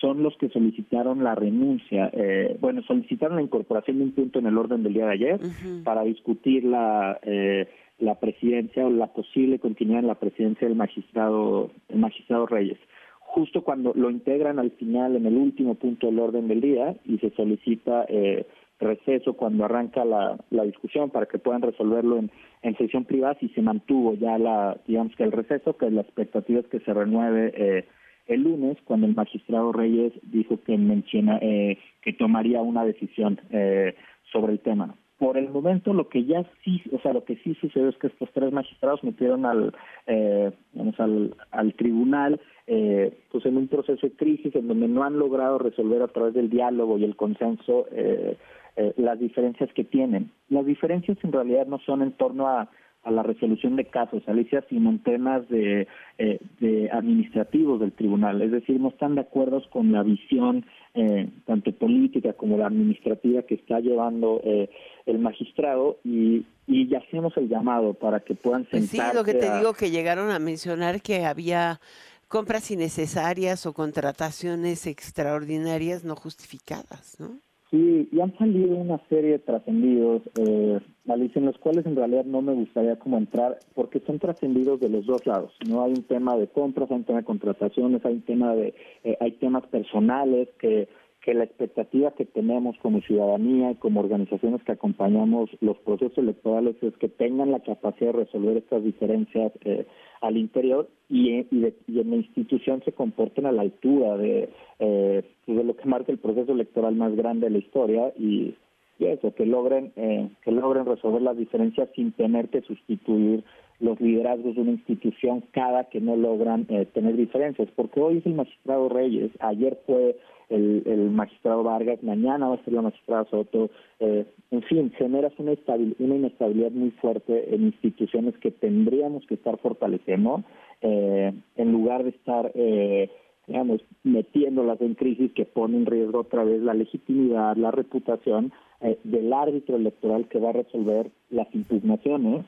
S26: son los que solicitaron la renuncia, eh, bueno, solicitaron la incorporación de un punto en el orden del día de ayer para discutir la eh, la presidencia o la posible continuidad en la presidencia del magistrado el magistrado Reyes. Justo cuando lo integran al final en el último punto del orden del día y se solicita eh, receso cuando arranca la, la discusión para que puedan resolverlo en, en sesión privada si se mantuvo ya la digamos que el receso que la expectativa es que se renueve eh, el lunes cuando el magistrado Reyes dijo que menciona eh, que tomaría una decisión eh, sobre el tema. Por el momento lo que ya sí, o sea, lo que sí sucedió es que estos tres magistrados metieron al, eh, al, al tribunal eh, pues en un proceso de crisis en donde no han logrado resolver a través del diálogo y el consenso eh, eh, las diferencias que tienen. Las diferencias en realidad no son en torno a a la resolución de casos, Alicia, sino en temas de, eh, de administrativos del tribunal. Es decir, no están de acuerdo con la visión eh, tanto política como la administrativa que está llevando eh, el magistrado y, y ya hacemos el llamado para que puedan sentarse.
S1: Pues sí, lo que te
S26: a-
S1: digo que llegaron a mencionar que había compras innecesarias o contrataciones extraordinarias no justificadas, ¿no?
S26: Sí, y han salido una serie de trascendidos, eh, Alicia, en los cuales en realidad no me gustaría como entrar, porque son trascendidos de los dos lados. No hay un tema de compras, hay un tema de contrataciones, hay un tema de, eh, hay temas personales que que la expectativa que tenemos como ciudadanía y como organizaciones que acompañamos los procesos electorales es que tengan la capacidad de resolver estas diferencias eh, al interior y, de- y en la institución se comporten a la altura de, eh, pues, de lo que marca el proceso electoral más grande de la historia y, y eso, que logren, eh, que logren resolver las diferencias sin tener que sustituir los liderazgos de una institución cada que no logran eh, tener diferencias, porque hoy es el magistrado Reyes, ayer fue el, el magistrado Vargas, mañana va a ser la magistrada Soto, eh, en fin, generas una, una inestabilidad muy fuerte en instituciones que tendríamos que estar fortaleciendo, eh, en lugar de estar, eh, digamos, metiéndolas en crisis que pone en riesgo otra vez la legitimidad, la reputación eh, del árbitro electoral que va a resolver las impugnaciones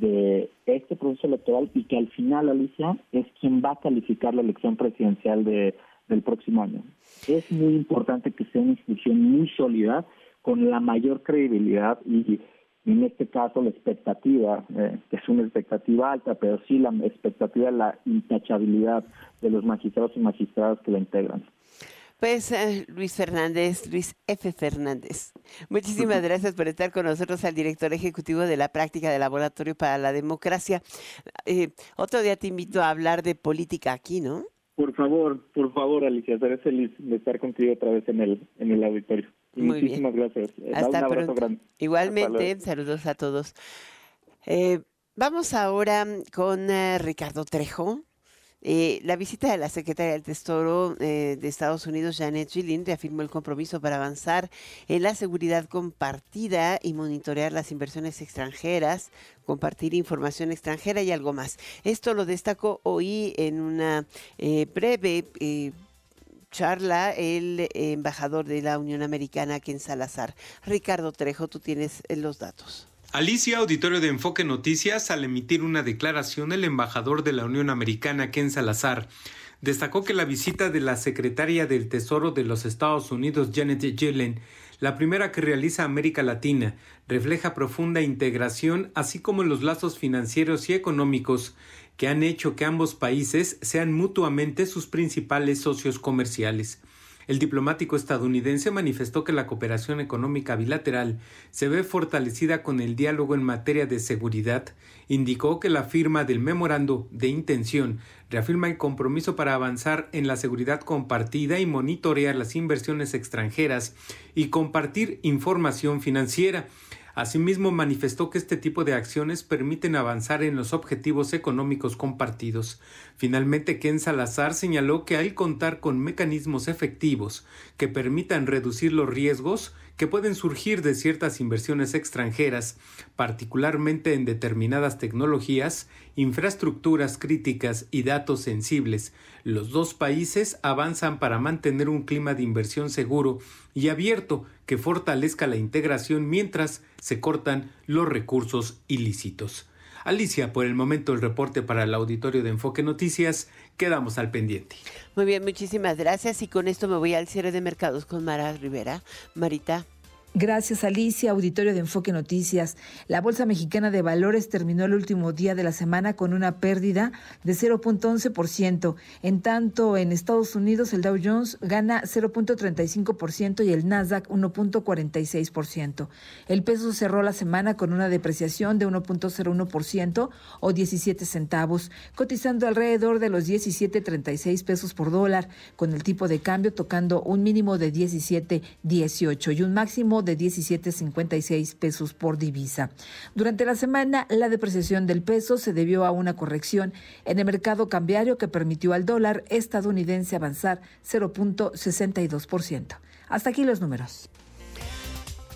S26: de este proceso electoral y que al final, Alicia, es quien va a calificar la elección presidencial de, del próximo año. Es muy importante que sea una institución muy sólida, con la mayor credibilidad y, en este caso la expectativa, eh, es una expectativa alta, pero sí la expectativa de la intachabilidad de los magistrados y magistradas que la integran.
S1: Pues eh, Luis Fernández, Luis F. Fernández, muchísimas gracias por estar con nosotros al director ejecutivo de la práctica del Laboratorio para la Democracia. Eh, otro día te invito a hablar de política aquí, ¿no?
S26: Por favor, por favor, Alicia, seré feliz de estar contigo otra vez en el, en el auditorio.
S1: Muy bien.
S26: muchísimas gracias. Eh,
S1: Hasta
S26: un abrazo
S1: pronto.
S26: grande.
S1: Igualmente, saludos a todos. Eh, vamos ahora con Ricardo Trejo. Eh, la visita de la secretaria del Tesoro eh, de Estados Unidos, Janet Yellen, reafirmó el compromiso para avanzar en la seguridad compartida y monitorear las inversiones extranjeras, compartir información extranjera y algo más. Esto lo destacó hoy en una eh, breve eh, charla el embajador de la Unión Americana, Ken Salazar. Ricardo Trejo, tú tienes eh, los datos.
S27: Alicia, auditorio de Enfoque Noticias, al emitir una declaración, el embajador de la Unión Americana, Ken Salazar, destacó que la visita de la secretaria del Tesoro de los Estados Unidos, Janet Yellen, la primera que realiza América Latina, refleja profunda integración, así como los lazos financieros y económicos que han hecho que ambos países sean mutuamente sus principales socios comerciales. El diplomático estadounidense manifestó que la cooperación económica bilateral se ve fortalecida con el diálogo en materia de seguridad. Indicó que la firma del memorando de intención reafirma el compromiso para avanzar en la seguridad compartida y monitorear las inversiones extranjeras y compartir información financiera. Asimismo, manifestó que este tipo de acciones permiten avanzar en los objetivos económicos compartidos. Finalmente, Ken Salazar señaló que al contar con mecanismos efectivos que permitan reducir los riesgos que pueden surgir de ciertas inversiones extranjeras, particularmente en determinadas tecnologías, infraestructuras críticas y datos sensibles, los dos países avanzan para mantener un clima de inversión seguro y abierto que fortalezca la integración mientras se cortan los recursos ilícitos. Alicia, por el momento el reporte para el auditorio de Enfoque Noticias, quedamos al pendiente.
S1: Muy bien, muchísimas gracias y con esto me voy al cierre de mercados con Mara Rivera. Marita.
S28: Gracias, Alicia. Auditorio de Enfoque Noticias. La Bolsa Mexicana de Valores terminó el último día de la semana con una pérdida de 0.11%. En tanto, en Estados Unidos, el Dow Jones gana 0.35% y el Nasdaq 1.46%. El peso cerró la semana con una depreciación de 1.01% o 17 centavos, cotizando alrededor de los 17.36 pesos por dólar, con el tipo de cambio tocando un mínimo de 17.18 y un máximo de 17.56 pesos por divisa. Durante la semana, la depreciación del peso se debió a una corrección en el mercado cambiario que permitió al dólar estadounidense avanzar 0.62%. Hasta aquí los números.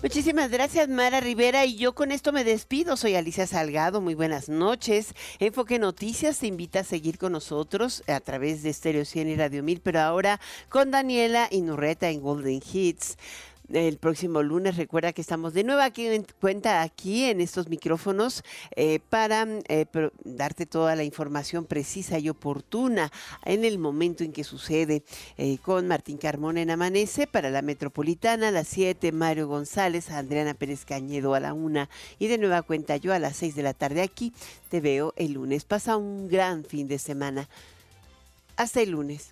S1: Muchísimas gracias, Mara Rivera. Y yo con esto me despido. Soy Alicia Salgado. Muy buenas noches. Enfoque Noticias te invita a seguir con nosotros a través de Stereo 100 y Radio 1000, pero ahora con Daniela Inurreta en Golden Hits el próximo lunes. Recuerda que estamos de nuevo aquí en cuenta aquí en estos micrófonos eh, para eh, darte toda la información precisa y oportuna en el momento en que sucede eh, con Martín Carmona en Amanece para la Metropolitana a las 7, Mario González, Adriana Pérez Cañedo a la 1 y de nueva cuenta yo a las 6 de la tarde aquí. Te veo el lunes. Pasa un gran fin de semana. Hasta el lunes.